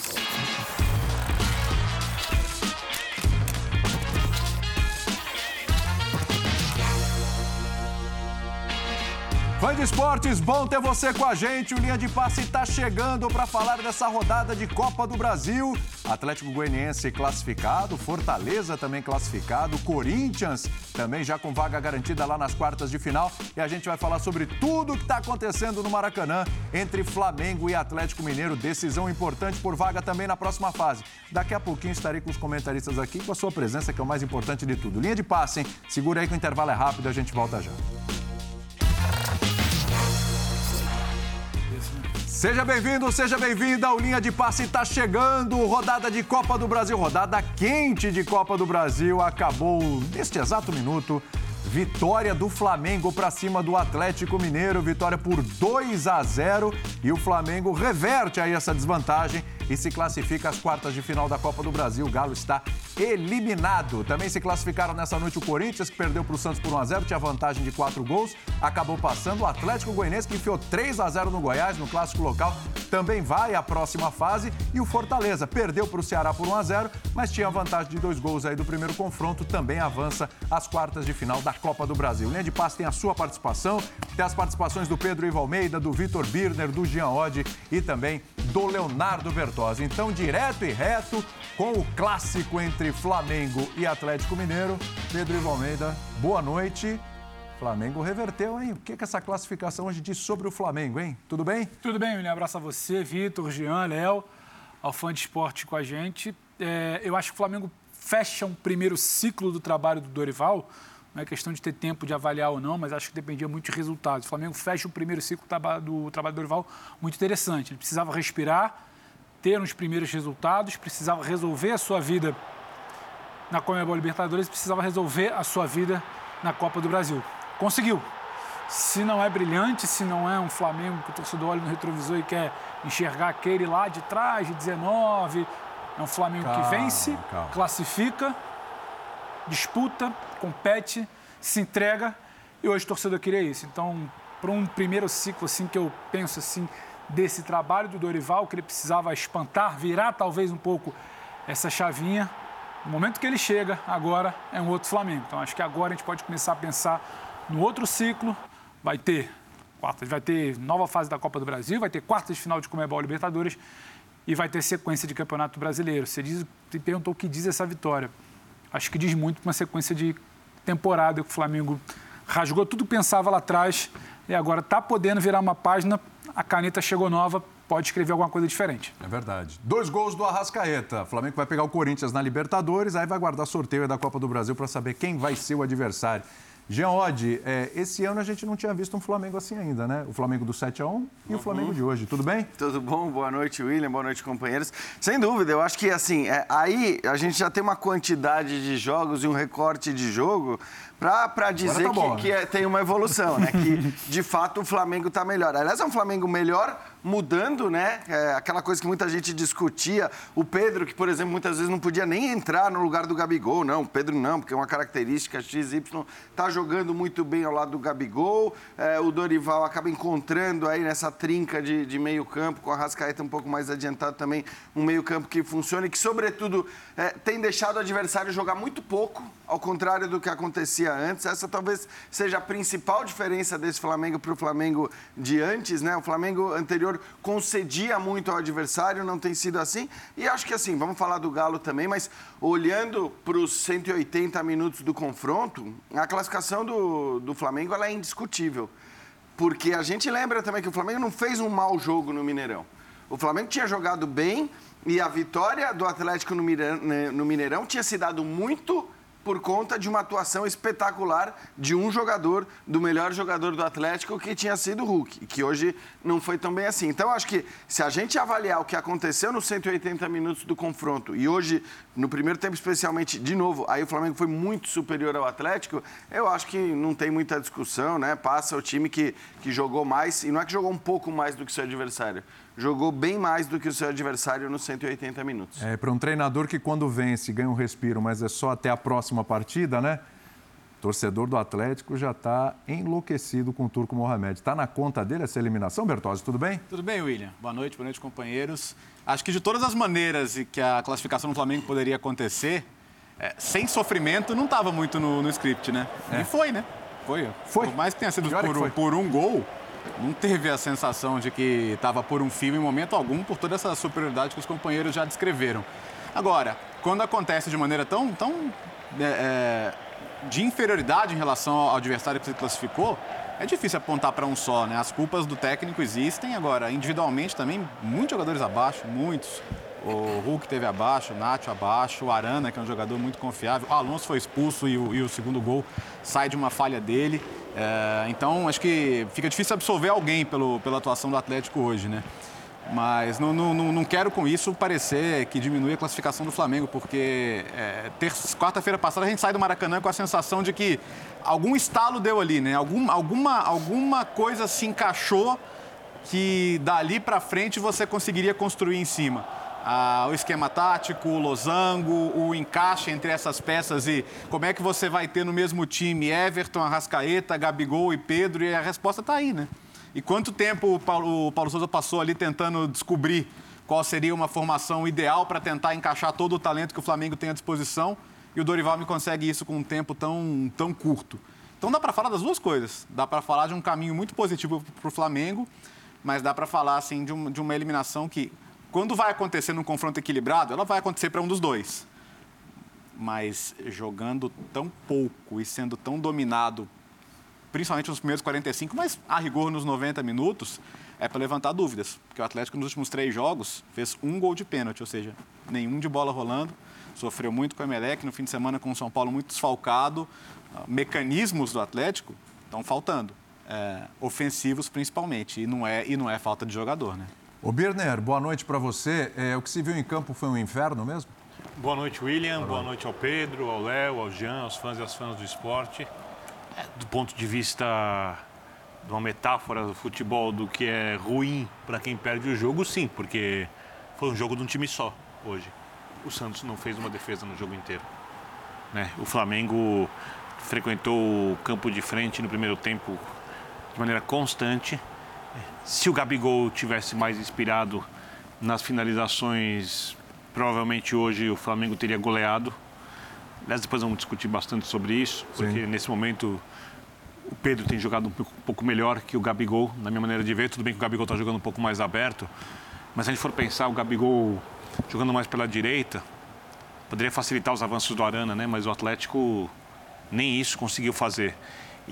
Fã de esportes, bom ter você com a gente. O Linha de Passe está chegando para falar dessa rodada de Copa do Brasil. Atlético Goianiense classificado, Fortaleza também classificado, Corinthians também já com vaga garantida lá nas quartas de final. E a gente vai falar sobre tudo o que está acontecendo no Maracanã entre Flamengo e Atlético Mineiro. Decisão importante por vaga também na próxima fase. Daqui a pouquinho estarei com os comentaristas aqui com a sua presença, que é o mais importante de tudo. Linha de passe, hein? Segura aí que o intervalo é rápido a gente volta já. Seja bem-vindo, seja bem-vinda. O Linha de Passe está chegando. Rodada de Copa do Brasil, rodada quente de Copa do Brasil. Acabou neste exato minuto. Vitória do Flamengo para cima do Atlético Mineiro. Vitória por 2 a 0 e o Flamengo reverte aí essa desvantagem e se classifica às quartas de final da Copa do Brasil. O Galo está eliminado. Também se classificaram nessa noite o Corinthians, que perdeu para o Santos por 1x0, tinha vantagem de 4 gols, acabou passando. O Atlético Goianense, que enfiou 3 a 0 no Goiás, no clássico local, também vai à próxima fase. E o Fortaleza perdeu para o Ceará por 1x0, mas tinha vantagem de dois gols aí do primeiro confronto, também avança às quartas de final da Copa do Brasil. Linha de Passe tem a sua participação, tem as participações do Pedro Ivo Almeida, do Vitor Birner, do Jean Oddi e também do Leonardo Bertozzi. Então, direto e reto, com o clássico entre Flamengo e Atlético Mineiro. Pedro Ivo Almeida, boa noite. Flamengo reverteu, hein? O que, que essa classificação hoje diz sobre o Flamengo, hein? Tudo bem? Tudo bem, William. Abraço a você, Vitor, Jean, Léo, ao fã de esporte com a gente. É, eu acho que o Flamengo fecha um primeiro ciclo do trabalho do Dorival não é questão de ter tempo de avaliar ou não, mas acho que dependia muito de resultados. O Flamengo fecha o primeiro ciclo do trabalho do Dorival muito interessante. Ele precisava respirar, ter uns primeiros resultados, precisava resolver a sua vida na Comebol Libertadores, precisava resolver a sua vida na Copa do Brasil. Conseguiu. Se não é brilhante, se não é um Flamengo que o torcedor olha no retrovisor e quer enxergar aquele lá de trás, de 19, é um Flamengo calma, que vence, calma. classifica, disputa, compete, se entrega e hoje o torcedor queria isso. Então, para um primeiro ciclo assim que eu penso assim desse trabalho do Dorival, que ele precisava espantar, virar talvez um pouco essa chavinha. No momento que ele chega, agora é um outro Flamengo. Então acho que agora a gente pode começar a pensar no outro ciclo. Vai ter quartas, vai ter nova fase da Copa do Brasil, vai ter quartas de final de Comebol Libertadores e vai ter sequência de Campeonato Brasileiro. Você diz, perguntou o que diz essa vitória. Acho que diz muito uma sequência de temporada que o Flamengo rasgou tudo que pensava lá atrás e agora está podendo virar uma página, a caneta chegou nova, pode escrever alguma coisa diferente. É verdade. Dois gols do Arrascaeta. O Flamengo vai pegar o Corinthians na Libertadores, aí vai guardar sorteio da Copa do Brasil para saber quem vai ser o adversário. Jean Oddi, é, esse ano a gente não tinha visto um Flamengo assim ainda, né? O Flamengo do 7 a 1 e uhum. o Flamengo de hoje. Tudo bem? Tudo bom. Boa noite, William. Boa noite, companheiros. Sem dúvida, eu acho que assim, é, aí a gente já tem uma quantidade de jogos e um recorte de jogo para dizer tá bom, que, né? que é, tem uma evolução, né? que de fato o Flamengo está melhor. Aliás, é um Flamengo melhor mudando, né? É, aquela coisa que muita gente discutia. O Pedro, que, por exemplo, muitas vezes não podia nem entrar no lugar do Gabigol. Não, o Pedro não, porque é uma característica XY. Está jogando muito bem ao lado do Gabigol. É, o Dorival acaba encontrando aí nessa trinca de, de meio campo, com a Rascaeta um pouco mais adiantado também, um meio campo que funciona e que, sobretudo, é, tem deixado o adversário jogar muito pouco, ao contrário do que acontecia antes. Essa talvez seja a principal diferença desse Flamengo para o Flamengo de antes, né? O Flamengo anterior concedia muito ao adversário, não tem sido assim. E acho que assim, vamos falar do Galo também, mas olhando para os 180 minutos do confronto, a classificação do, do Flamengo ela é indiscutível. Porque a gente lembra também que o Flamengo não fez um mau jogo no Mineirão. O Flamengo tinha jogado bem e a vitória do Atlético no né, Mineirão tinha se dado muito por conta de uma atuação espetacular de um jogador, do melhor jogador do Atlético, que tinha sido o Hulk, e que hoje não foi tão bem assim. Então, acho que se a gente avaliar o que aconteceu nos 180 minutos do confronto, e hoje, no primeiro tempo especialmente, de novo, aí o Flamengo foi muito superior ao Atlético, eu acho que não tem muita discussão, né? Passa o time que, que jogou mais, e não é que jogou um pouco mais do que seu adversário, jogou bem mais do que o seu adversário nos 180 minutos. É, para um treinador que quando vence ganha um respiro, mas é só até a próxima partida, né? torcedor do Atlético já está enlouquecido com o Turco Mohamed. Está na conta dele essa eliminação, Bertozzi? Tudo bem? Tudo bem, William. Boa noite, boa noite, companheiros. Acho que de todas as maneiras que a classificação do Flamengo poderia acontecer, é, sem sofrimento, não estava muito no, no, script, né? É. E foi, né? Foi. Foi. Por mais que tenha sido por, por um gol, não teve a sensação de que estava por um fio em momento algum, por toda essa superioridade que os companheiros já descreveram. Agora, quando acontece de maneira tão, tão é, é de inferioridade em relação ao adversário que se classificou, é difícil apontar para um só, né? As culpas do técnico existem, agora, individualmente também, muitos jogadores abaixo, muitos. O Hulk teve abaixo, o Nacho abaixo, o Arana, que é um jogador muito confiável. O Alonso foi expulso e o, e o segundo gol sai de uma falha dele. É, então, acho que fica difícil absolver alguém pelo, pela atuação do Atlético hoje, né? Mas não, não, não quero com isso parecer que diminui a classificação do Flamengo, porque é, quarta-feira passada a gente sai do Maracanã com a sensação de que algum estalo deu ali, né? Algum, alguma, alguma coisa se encaixou que dali para frente você conseguiria construir em cima. Ah, o esquema tático, o losango, o encaixe entre essas peças e como é que você vai ter no mesmo time Everton, Arrascaeta, Gabigol e Pedro, e a resposta está aí, né? E quanto tempo o Paulo, o Paulo Souza passou ali tentando descobrir qual seria uma formação ideal para tentar encaixar todo o talento que o Flamengo tem à disposição e o Dorival me consegue isso com um tempo tão, tão curto. Então dá para falar das duas coisas. Dá para falar de um caminho muito positivo para o Flamengo, mas dá para falar assim de, um, de uma eliminação que, quando vai acontecer num confronto equilibrado, ela vai acontecer para um dos dois. Mas jogando tão pouco e sendo tão dominado principalmente nos primeiros 45, mas a rigor nos 90 minutos, é para levantar dúvidas. Porque o Atlético nos últimos três jogos fez um gol de pênalti, ou seja, nenhum de bola rolando. Sofreu muito com o Emelec, no fim de semana com o São Paulo muito desfalcado. Ah, mecanismos do Atlético estão faltando. É, ofensivos principalmente, e não, é, e não é falta de jogador, né? Ô Birner, boa noite para você. É, o que se viu em campo foi um inferno mesmo? Boa noite, William. Boa noite ao Pedro, ao Léo, ao Jean, aos fãs e às fãs do esporte do ponto de vista de uma metáfora do futebol do que é ruim para quem perde o jogo, sim, porque foi um jogo de um time só hoje. O Santos não fez uma defesa no jogo inteiro. Né? O Flamengo frequentou o campo de frente no primeiro tempo de maneira constante. Se o Gabigol tivesse mais inspirado nas finalizações, provavelmente hoje o Flamengo teria goleado. Aliás, depois vamos discutir bastante sobre isso, porque Sim. nesse momento o Pedro tem jogado um pouco melhor que o Gabigol, na minha maneira de ver. Tudo bem que o Gabigol está jogando um pouco mais aberto, mas se a gente for pensar, o Gabigol jogando mais pela direita, poderia facilitar os avanços do Arana, né? Mas o Atlético nem isso conseguiu fazer.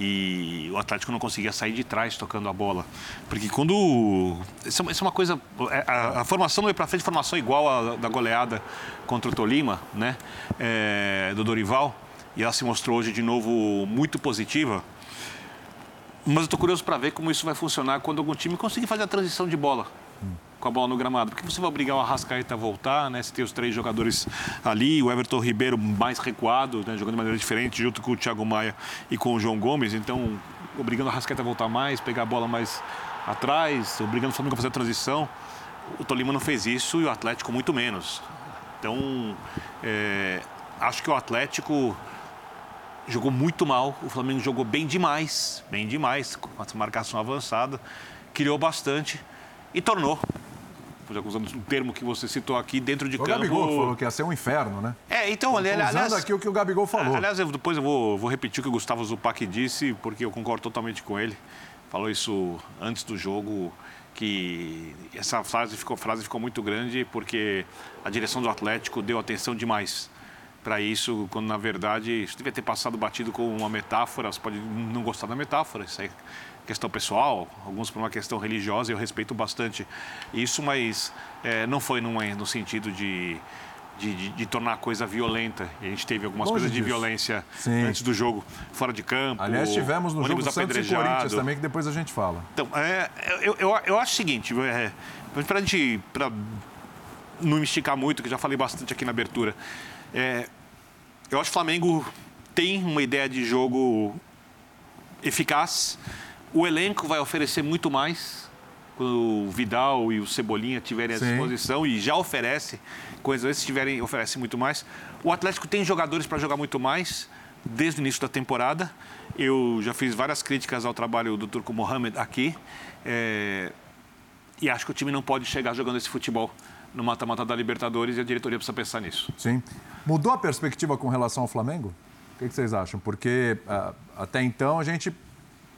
E o Atlético não conseguia sair de trás tocando a bola. Porque quando. Isso é uma é coisa. É, a, a formação não é para frente, formação igual a da goleada contra o Tolima, né? É, do Dorival. E ela se mostrou hoje de novo muito positiva. Mas eu estou curioso para ver como isso vai funcionar quando algum time conseguir fazer a transição de bola. Com a bola no gramado. Porque você vai obrigar o Arrascaeta a voltar, né? Você tem os três jogadores ali, o Everton Ribeiro mais recuado, né? jogando de maneira diferente, junto com o Thiago Maia e com o João Gomes. Então, obrigando o Arrascaeta a voltar mais, pegar a bola mais atrás, obrigando o Flamengo a fazer a transição. O Tolima não fez isso e o Atlético muito menos. Então, é, acho que o Atlético jogou muito mal, o Flamengo jogou bem demais, bem demais, com essa marcação avançada, criou bastante e tornou usando um termo que você citou aqui, dentro de o campo... O Gabigol falou que ia ser um inferno, né? É, então... aliás, usando aqui o que o Gabigol falou. Aliás, eu, depois eu vou, vou repetir o que o Gustavo Zupac disse, porque eu concordo totalmente com ele. Falou isso antes do jogo, que essa frase ficou, frase ficou muito grande, porque a direção do Atlético deu atenção demais para isso, quando na verdade isso devia ter passado batido com uma metáfora. Você pode não gostar da metáfora, isso aí questão pessoal, alguns por uma questão religiosa, eu respeito bastante isso, mas é, não foi numa, no sentido de, de, de, de, tornar a coisa violenta. E a gente teve algumas Longe coisas disso. de violência Sim. antes do jogo, fora de campo. Aliás, tivemos no jogo Santos e Corinthians também, que depois a gente fala. Então, é, eu, eu, eu acho o seguinte, é, para a gente pra não me esticar muito, que já falei bastante aqui na abertura, é, eu acho que o Flamengo tem uma ideia de jogo eficaz, o elenco vai oferecer muito mais quando o Vidal e o Cebolinha tiverem à disposição e já oferece, coisas se tiverem, oferece muito mais. O Atlético tem jogadores para jogar muito mais, desde o início da temporada. Eu já fiz várias críticas ao trabalho do Turco Mohamed aqui. É... E acho que o time não pode chegar jogando esse futebol no mata-mata da Libertadores e a diretoria precisa pensar nisso. Sim. Mudou a perspectiva com relação ao Flamengo? O que, vocês acham? Porque uh, até então a gente.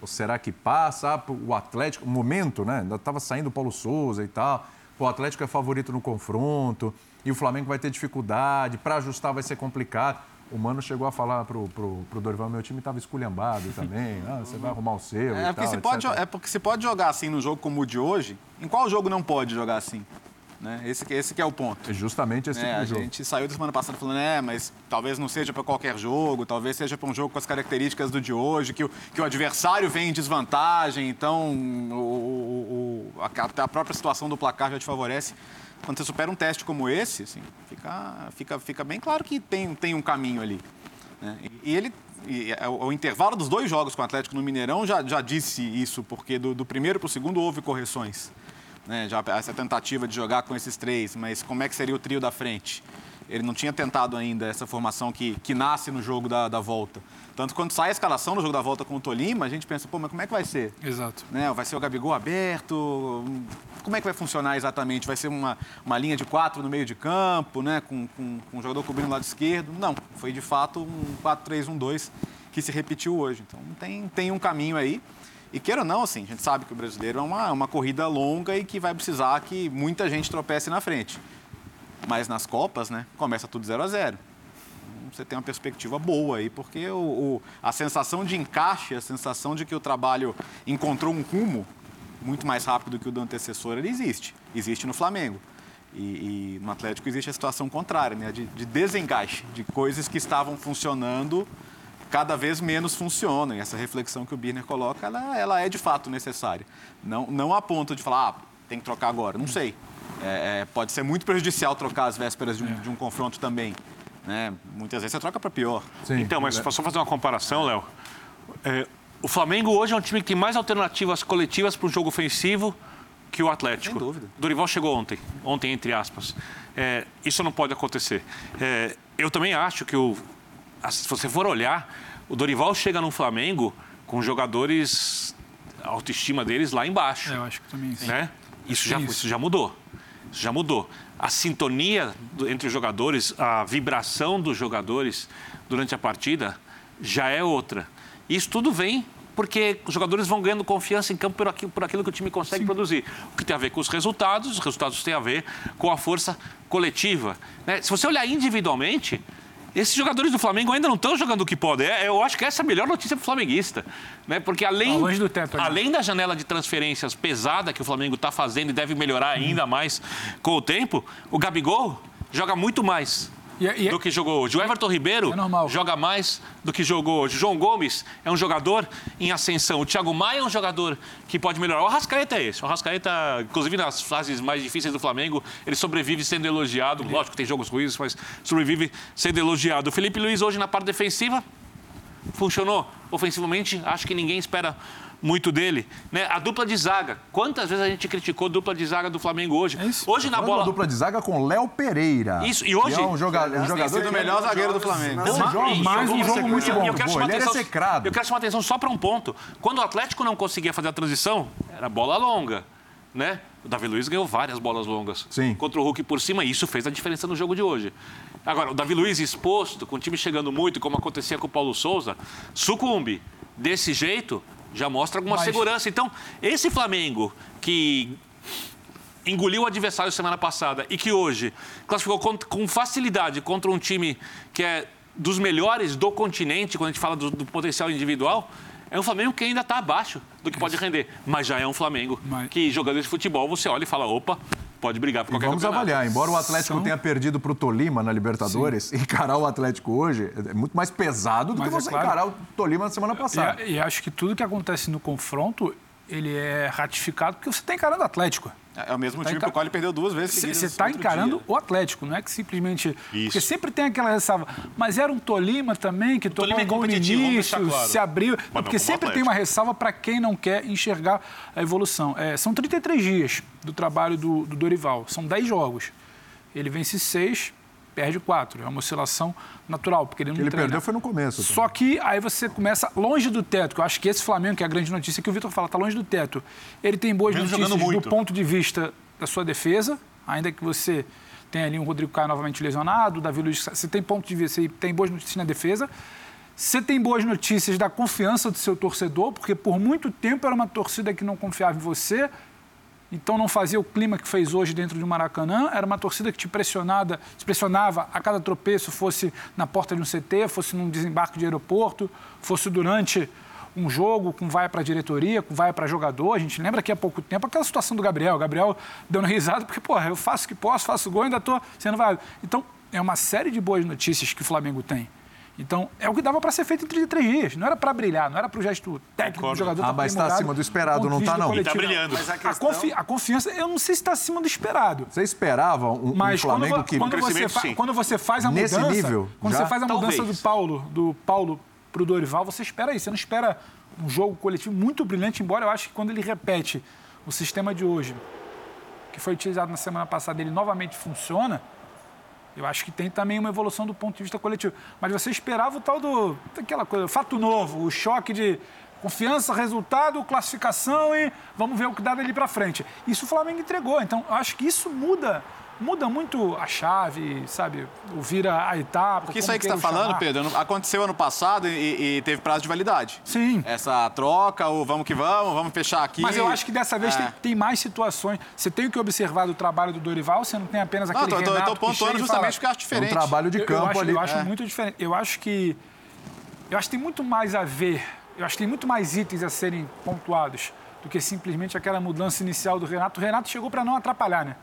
Será que passa? Ah, o Atlético, o momento, né? Ainda estava saindo o Paulo Souza e tal. O Atlético é favorito no confronto e o Flamengo vai ter dificuldade. Para ajustar vai ser complicado. O Mano chegou a falar pro, pro, pro Dorival, meu time estava esculhambado também. Ah, você vai arrumar o seu. É, porque tal, se pode, é porque se pode jogar assim no jogo como o de hoje. Em qual jogo não pode jogar assim? Né? Esse, esse que é o ponto. É justamente esse é, tipo de jogo. A gente saiu da semana passada falando, é, mas talvez não seja para qualquer jogo, talvez seja para um jogo com as características do de hoje, que o, que o adversário vem em desvantagem, então o, o, a, a própria situação do placar já te favorece quando você supera um teste como esse, assim, fica, fica, fica bem claro que tem, tem um caminho ali. Né? E, ele, e, é, o, o, intervalo dos dois jogos com o Atlético no Mineirão já, já disse isso, porque do, do primeiro para o segundo houve correções. Né? Já essa tentativa de jogar com esses três, mas como é que seria o trio da frente? Ele não tinha tentado ainda essa formação que, que nasce no jogo da, da volta. Tanto quando sai a escalação no jogo da volta com o Tolima, a gente pensa, pô, mas como é que vai ser? Exato. Né? Vai ser o Gabigol aberto? Como é que vai funcionar exatamente? Vai ser uma, uma linha de quatro no meio de campo, né? com, com, com o jogador cobrindo o lado esquerdo? Não, foi de fato um 4-3-1-2 que se repetiu hoje. Então tem, tem um caminho aí. E queira ou não, assim, a gente sabe que o brasileiro é uma, uma corrida longa e que vai precisar que muita gente tropece na frente. Mas nas Copas, né, começa tudo 0 a 0 então, Você tem uma perspectiva boa aí, porque o, o, a sensação de encaixe, a sensação de que o trabalho encontrou um rumo muito mais rápido que o do antecessor, ele existe. Existe no Flamengo. E, e no Atlético existe a situação contrária, né, de, de de coisas que estavam funcionando cada vez menos funcionam. E essa reflexão que o Birner coloca, ela, ela é de fato necessária. Não, não a ponto de falar, ah, tem que trocar agora. Não sei. É, é, pode ser muito prejudicial trocar as vésperas de um, é. de um confronto também. Né? Muitas vezes você troca para pior. Sim. Então, mas só fazer uma comparação, Léo. É, o Flamengo hoje é um time que tem mais alternativas coletivas para o jogo ofensivo que o Atlético. Sem dúvida. Dorival chegou ontem, ontem entre aspas. É, isso não pode acontecer. É, eu também acho que o, se você for olhar, o Dorival chega no Flamengo com jogadores, a autoestima deles lá embaixo. É, eu acho que também sim. Né? Isso, já, isso. isso já mudou. Isso já mudou. A sintonia entre os jogadores, a vibração dos jogadores durante a partida já é outra. Isso tudo vem porque os jogadores vão ganhando confiança em campo por aquilo, por aquilo que o time consegue Sim. produzir. O que tem a ver com os resultados, os resultados têm a ver com a força coletiva. Né? Se você olhar individualmente, esses jogadores do Flamengo ainda não estão jogando o que podem. É, eu acho que essa é a melhor notícia para o flamenguista. Né? Porque além, teto, além da janela de transferências pesada que o Flamengo está fazendo e deve melhorar ainda mais com o tempo, o Gabigol joga muito mais e, é, e, é do que jogou hoje. O Everton Ribeiro é joga mais do que jogou hoje. O João Gomes é um jogador em ascensão. O Thiago Maia é um jogador que pode melhorar. O Arrascaeta é esse. O Arrascaeta, inclusive nas fases mais difíceis do Flamengo, ele sobrevive sendo elogiado. Lógico que tem jogos ruins, mas sobrevive sendo elogiado. O Felipe Luiz hoje na parte defensiva funcionou. Ofensivamente, acho que ninguém espera muito dele. Né? A dupla de zaga. Quantas vezes a gente criticou a dupla de zaga do Flamengo hoje? É isso. Hoje na bola. A dupla de zaga com Léo Pereira. Isso, e hoje. é um jogador, um jogador do melhor zagueiro do Flamengo. mais um jogo muito bom. Eu quero, chamar atenção, eu quero chamar atenção só para um ponto. Quando o Atlético não conseguia fazer a transição, era bola longa. Né? O Davi Luiz ganhou várias bolas longas Sim. contra o Hulk por cima e isso fez a diferença no jogo de hoje. Agora, o Davi Luiz exposto, com o time chegando muito, como acontecia com o Paulo Souza, sucumbe. Desse jeito, já mostra alguma Mas... segurança. Então, esse Flamengo que engoliu o adversário semana passada e que hoje classificou com facilidade contra um time que é dos melhores do continente, quando a gente fala do, do potencial individual, é um Flamengo que ainda está abaixo do que pode render. Mas já é um Flamengo Mas... que, jogando de futebol, você olha e fala: opa, pode brigar por qualquer e vamos campeonato. avaliar, embora o Atlético São... tenha perdido para o Tolima na Libertadores, Sim. encarar o Atlético hoje é muito mais pesado do Mas que é você é claro... encarar o Tolima na semana passada. E, e acho que tudo que acontece no confronto, ele é ratificado porque você está encarando o Atlético. É o mesmo tá time encar... para o qual ele perdeu duas vezes Você está encarando dia. o Atlético, não é que simplesmente... Isso. Porque sempre tem aquela ressalva. Mas era um Tolima também, que tomou um gol no início, claro. se abriu... Mas porque sempre Atlético. tem uma ressalva para quem não quer enxergar a evolução. É, são 33 dias do trabalho do, do Dorival, são 10 jogos. Ele vence 6, perde quatro. É uma oscilação natural, porque ele não Ele treina. perdeu foi no começo. Só que aí você começa longe do teto, que eu acho que esse Flamengo, que é a grande notícia, que o Vitor fala, está longe do teto. Ele tem boas Mesmo notícias do ponto de vista da sua defesa, ainda que você tenha ali um Rodrigo Caio novamente lesionado, o Davi Luiz, você tem ponto de vista, você tem boas notícias na defesa. Você tem boas notícias da confiança do seu torcedor, porque por muito tempo era uma torcida que não confiava em você, então não fazia o clima que fez hoje dentro do Maracanã. Era uma torcida que te pressionada, te pressionava a cada tropeço, fosse na porta de um CT, fosse num desembarque de aeroporto, fosse durante um jogo com vai para a diretoria, com vai para jogador. A gente lembra que há pouco tempo aquela situação do Gabriel. O Gabriel dando risada porque, porra, eu faço o que posso, faço gol, ainda estou sendo válido. Então, é uma série de boas notícias que o Flamengo tem. Então, é o que dava para ser feito em 33 dias. Não era para brilhar, não era para o gesto técnico Concordo. do jogador. Ah, tá mas tá aprimorado acima do esperado, do não tá, vista não? E tá coletivo. brilhando. Mas a A, questão... confi- a confiança, eu não sei se está acima do esperado. Você esperava um, um Mas quando, Flamengo vo- que... quando, você crescimento, fa- sim. quando você faz a Nesse mudança, nível, quando já? você faz a mudança Talvez. do Paulo, do Paulo pro Dorival, você espera isso. Você não espera um jogo coletivo muito brilhante, embora eu acho que quando ele repete o sistema de hoje, que foi utilizado na semana passada, ele novamente funciona. Eu acho que tem também uma evolução do ponto de vista coletivo. Mas você esperava o tal do. aquela coisa, fato novo, o choque de confiança, resultado, classificação e vamos ver o que dá dali para frente. Isso o Flamengo entregou. Então, acho que isso muda. Muda muito a chave, sabe? O vira a etapa. Porque isso aí que você está falando, chamar. Pedro, aconteceu ano passado e, e teve prazo de validade. Sim. Essa troca, o vamos que vamos, vamos fechar aqui. Mas eu acho que dessa vez É. tem, tem mais situações. Você tem que observar do trabalho do Dorival, você não tem apenas Não, aquele tô, tô, eu Renato tô que pontuando justamente fala, porque eu acho É um diferente. trabalho de Eu- campo eu acho, ali. Eu acho É. muito diferente. Eu acho que. Eu acho que tem muito mais a ver. Eu acho que tem muito mais itens a serem pontuados do que simplesmente aquela mudança inicial do Renato. O Renato chegou para não atrapalhar, né?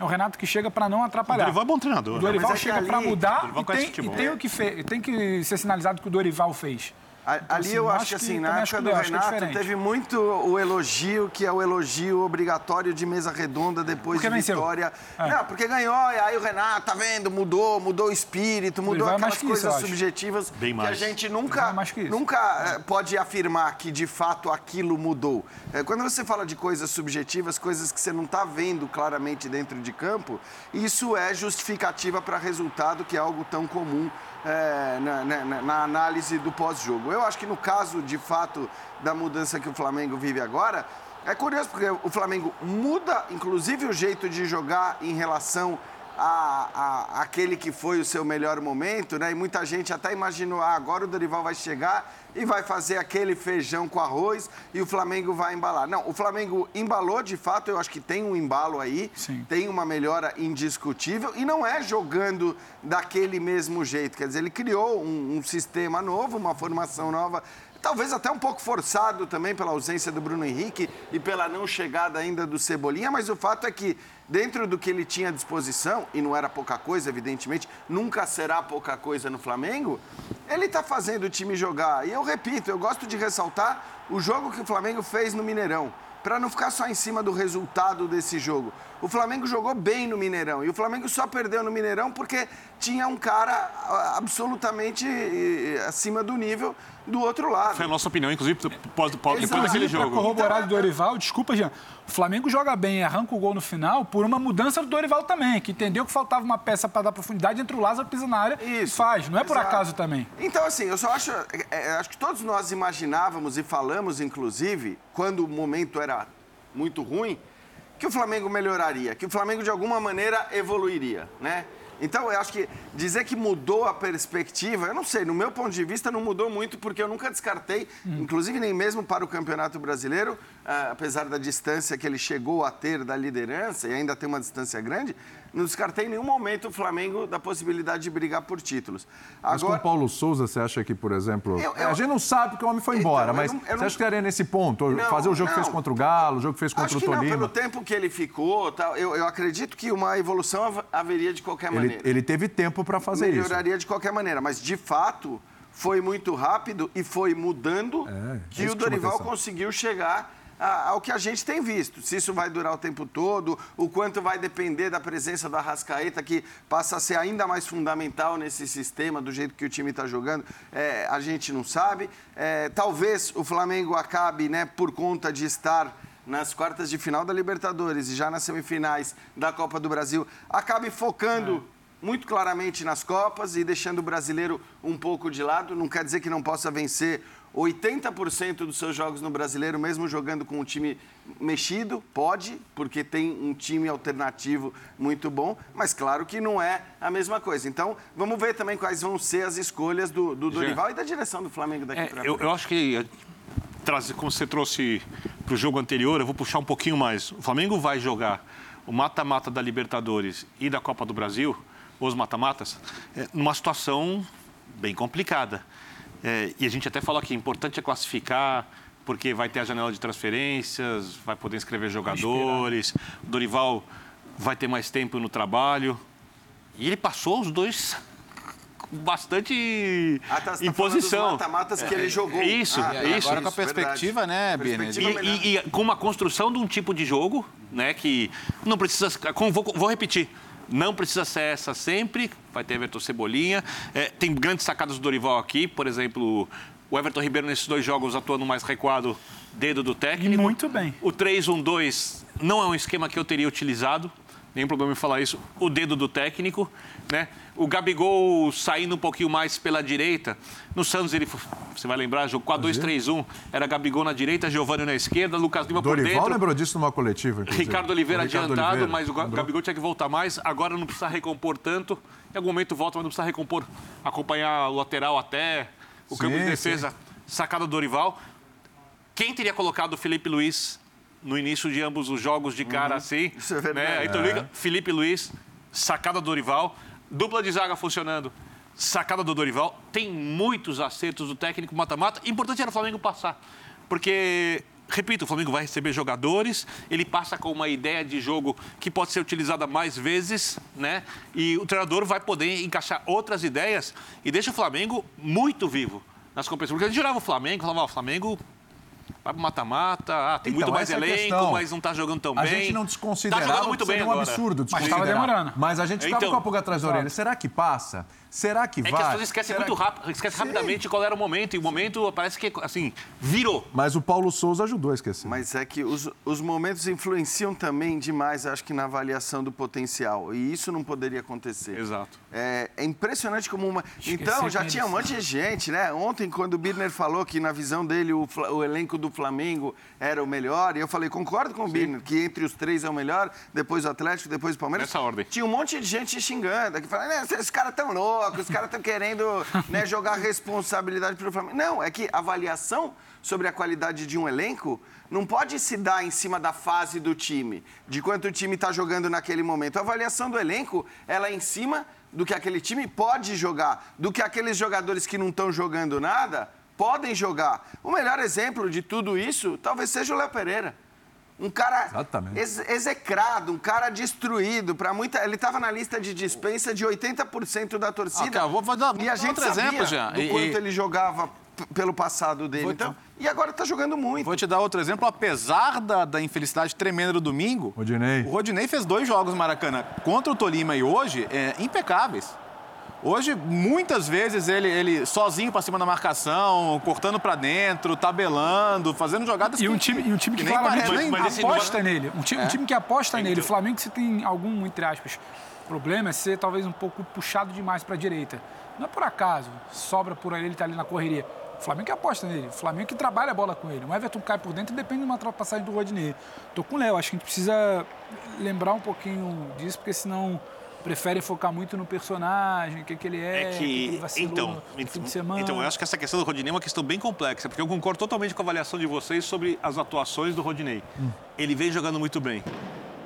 É o Renato que chega para não O atrapalhar. Dorival é bom treinador. O né? Dorival Mas é chega para mudar e tem, e tem o que fe... tem que ser sinalizado que o Dorival fez. A- Ali assim, eu acho acho que que assim, também na época que do é, que é Renato diferente. teve muito o elogio, que é o elogio obrigatório de mesa redonda depois Porque de vitória. É. Não, porque ganhou, e aí o Renato, tá vendo, mudou, mudou o espírito, mudou aquelas que isso, coisas acho. subjetivas Bem que a gente nunca, que isso. nunca eh, pode afirmar que de fato aquilo mudou. Eh, Quando você fala de coisas subjetivas, coisas que você não está vendo claramente dentro de campo, isso é justificativa para resultado, que é algo tão comum eh, na, na- na- na análise do pós-jogo. Eu acho que no caso, de fato, da mudança que o Flamengo vive agora, é curioso porque o Flamengo muda, inclusive, o jeito de jogar em relação a, a- aquele que foi o seu melhor momento, né? E muita gente até imaginou, ah, agora o Dorival vai chegar e vai fazer aquele feijão com arroz e o Flamengo vai embalar. Não, o Flamengo embalou de fato, eu acho que tem um embalo aí, Sim. tem uma melhora indiscutível e não é jogando daquele mesmo jeito. Quer dizer, ele criou um, um sistema novo, uma formação nova. Talvez até um pouco forçado também pela ausência do Bruno Henrique e pela não chegada ainda do Cebolinha, mas o fato é que, dentro do que ele tinha à disposição, e não era pouca coisa, evidentemente, nunca será pouca coisa no Flamengo, ele está fazendo o time jogar. E eu repito, eu gosto de ressaltar o jogo que o Flamengo fez no Mineirão para não ficar só em cima do resultado desse jogo. O Flamengo jogou bem no Mineirão e o Flamengo só perdeu no Mineirão porque tinha um cara absolutamente acima do nível do outro lado. Foi a nossa opinião, inclusive, pós, pós, depois daquele jogo. corroborar do Dorival, desculpa, Jean. O Flamengo joga bem e arranca o gol no final por uma mudança do Dorival também, que entendeu que faltava uma peça para dar profundidade entre o Lázaro pisa na área e Isso. faz. Não é por Exato. acaso também. Então, assim, eu só acho. é, é, acho que todos nós imaginávamos e falamos, inclusive, quando o momento era muito ruim, que o Flamengo melhoraria, que o Flamengo de alguma maneira evoluiria, né? Então, eu acho que dizer que mudou a perspectiva, eu não sei, no meu ponto de vista não mudou muito, porque eu nunca descartei, inclusive nem mesmo para o Campeonato Brasileiro, ah, apesar da distância que ele chegou a ter da liderança, e ainda tem uma distância grande, não descartei em nenhum momento o Flamengo da possibilidade de brigar por títulos. Mas com o Paulo Souza, você acha que, por exemplo. Eu- é, eu- A gente não sabe porque o homem foi Então, embora, eu mas não- você não- acha que estaria nesse ponto? Não, fazer o jogo que não. fez contra o Galo, o jogo que fez contra o que Tolima. pelo tempo que ele ficou, eu, eu acredito que uma evolução hav- haveria de qualquer Ele, maneira. ele teve tempo para fazer isso. Melhoraria de qualquer maneira, mas de fato foi muito rápido e foi mudando É, que isso o que Dorival conseguiu chegar ao que a gente tem visto. Se isso vai durar o tempo todo, o quanto vai depender da presença do Arrascaeta, que passa a ser ainda mais fundamental nesse sistema, do jeito que o time está jogando, é, a gente não sabe. É, talvez o Flamengo acabe, né, por conta de estar nas quartas de final da Libertadores e já nas semifinais da Copa do Brasil, acabe focando muito claramente nas Copas e deixando o brasileiro um pouco de lado. Não quer dizer que não possa vencer 80% dos seus jogos no brasileiro, mesmo jogando com um time mexido, pode, porque tem um time alternativo muito bom, mas claro que não é a mesma coisa. Então, vamos ver também quais vão ser as escolhas do, do Dorival e da direção do Flamengo daqui é, para frente. Eu, eu acho que como você trouxe para o jogo anterior, eu vou puxar um pouquinho mais. O Flamengo vai jogar o mata-mata da Libertadores e da Copa do Brasil, os mata-matas, é, numa situação bem complicada. É, e a gente até falou que é importante é classificar, porque vai ter a janela de transferências, vai poder inscrever jogadores, o Dorival vai ter mais tempo no trabalho. E ele passou os dois bastante ah, tá, tá imposição. mata-matas que ele é, jogou. Isso, ah, isso. Agora com a perspectiva, né, Bini? E, e, com uma construção de um tipo de jogo, né, que não precisa... Vou, vou repetir. Não precisa ser essa sempre, vai ter Everton Cebolinha. É, tem grandes sacadas do Dorival aqui, por exemplo, o Everton Ribeiro nesses dois jogos atuando mais recuado, dedo do técnico. Muito bem. O 3-1-2 não é um esquema que eu teria utilizado, nenhum problema em falar isso. O dedo do técnico, né? O Gabigol saindo um pouquinho mais pela direita. No Santos, ele, você vai lembrar, jogou 4-2-3-1. Era Gabigol na direita, Giovanni na esquerda, Lucas Lima Dorival por dentro. Dorival lembrou disso numa coletiva. Ricardo Oliveira Ricardo adiantado, Oliveira. mas o? Gabigol tinha que voltar mais. Agora não precisa recompor tanto. Em algum momento volta, mas não precisa recompor. Acompanhar o lateral até o sim, campo de defesa. Sim. Sacada do Dorival. Quem teria colocado o Felipe Luiz no início de ambos os jogos de cara uhum. assim? Isso é verdade. Né? Então, liga, Felipe Luiz, sacada do Dorival. Dupla de zaga funcionando. Sacada do Dorival. Tem muitos acertos do técnico mata-mata. Importante era o Flamengo passar. Porque repito, o Flamengo vai receber jogadores, ele passa com uma ideia de jogo que pode ser utilizada mais vezes, né? E o treinador vai poder encaixar outras ideias e deixa o Flamengo muito vivo nas competições. Porque a gente olhava o Flamengo, falava, o Flamengo vai pro mata-mata, ah, tem então, muito mais é elenco, mas não está jogando tão a bem. A gente não desconsiderava tá jogando muito bem um absurdo Mas estava demorando. Mas a gente estava então, com a pulga atrás da orelha. Será que passa? Será que vai? É que as pessoas esquecem muito que... rápido, esquecem rapidamente qual era o momento. E o momento parece que, assim, virou. Mas o Paulo Souza ajudou a esquecer. Mas é que os, os momentos influenciam também demais, acho que, na avaliação do potencial. E isso não poderia acontecer. Exato. É, é impressionante como uma... Esqueci então, já tinha um monte de gente, né? Ontem, quando o Birner falou que, na visão dele, o, o elenco do Flamengo era o melhor, e eu falei, concordo com o Sim. Birner, que entre os três é o melhor, depois o Atlético, depois o Palmeiras. Nessa ordem. Tinha um monte de gente xingando, que falando, esses caras tão loucos louco, os caras estão querendo né, jogar responsabilidade para o Flamengo. Não, é que a avaliação sobre a qualidade de um elenco não pode se dar em cima da fase do time, de quanto o time está jogando naquele momento. A avaliação do elenco, ela é em cima do que aquele time pode jogar, do que aqueles jogadores que não estão jogando nada podem jogar. O melhor exemplo de tudo isso talvez seja o Léo Pereira um cara ex execrado, um cara destruído. Para muita, ele estava na lista de dispensa de 80% da torcida. Okay, vou dar e a gente outro sabia exemplo, já. do e, quanto e... ele jogava pelo passado dele. Vou então, e agora está jogando muito. Vou te dar outro exemplo. Apesar da, da infelicidade tremenda do domingo, Rodinei. o Rodinei fez dois jogos Maracanã contra o Tolima e hoje é, impecáveis. Hoje, muitas vezes, ele, ele sozinho para cima da marcação, cortando para dentro, tabelando, fazendo jogadas e um time, e um time que, que claramente parece, mas, mas aposta não... nele. Um time, é. um time que aposta é. nele. O Flamengo, se tem algum, entre aspas, problema, é ser talvez um pouco puxado demais para a direita. Não é por acaso, sobra por ali, ele está ali na correria. O Flamengo que aposta nele, o Flamengo que trabalha a bola com ele. O Everton cai por dentro e depende de uma ultrapassagem do Rodinei. Tô com o Léo, acho que a gente precisa lembrar um pouquinho disso, porque senão preferem focar muito no personagem, o que, que ele é, é que, que ele então, fim de semana. Então, eu acho que essa questão do Rodinei é uma questão bem complexa, porque eu concordo totalmente com a avaliação de vocês sobre as atuações do Rodinei. Hum. Ele vem jogando muito bem.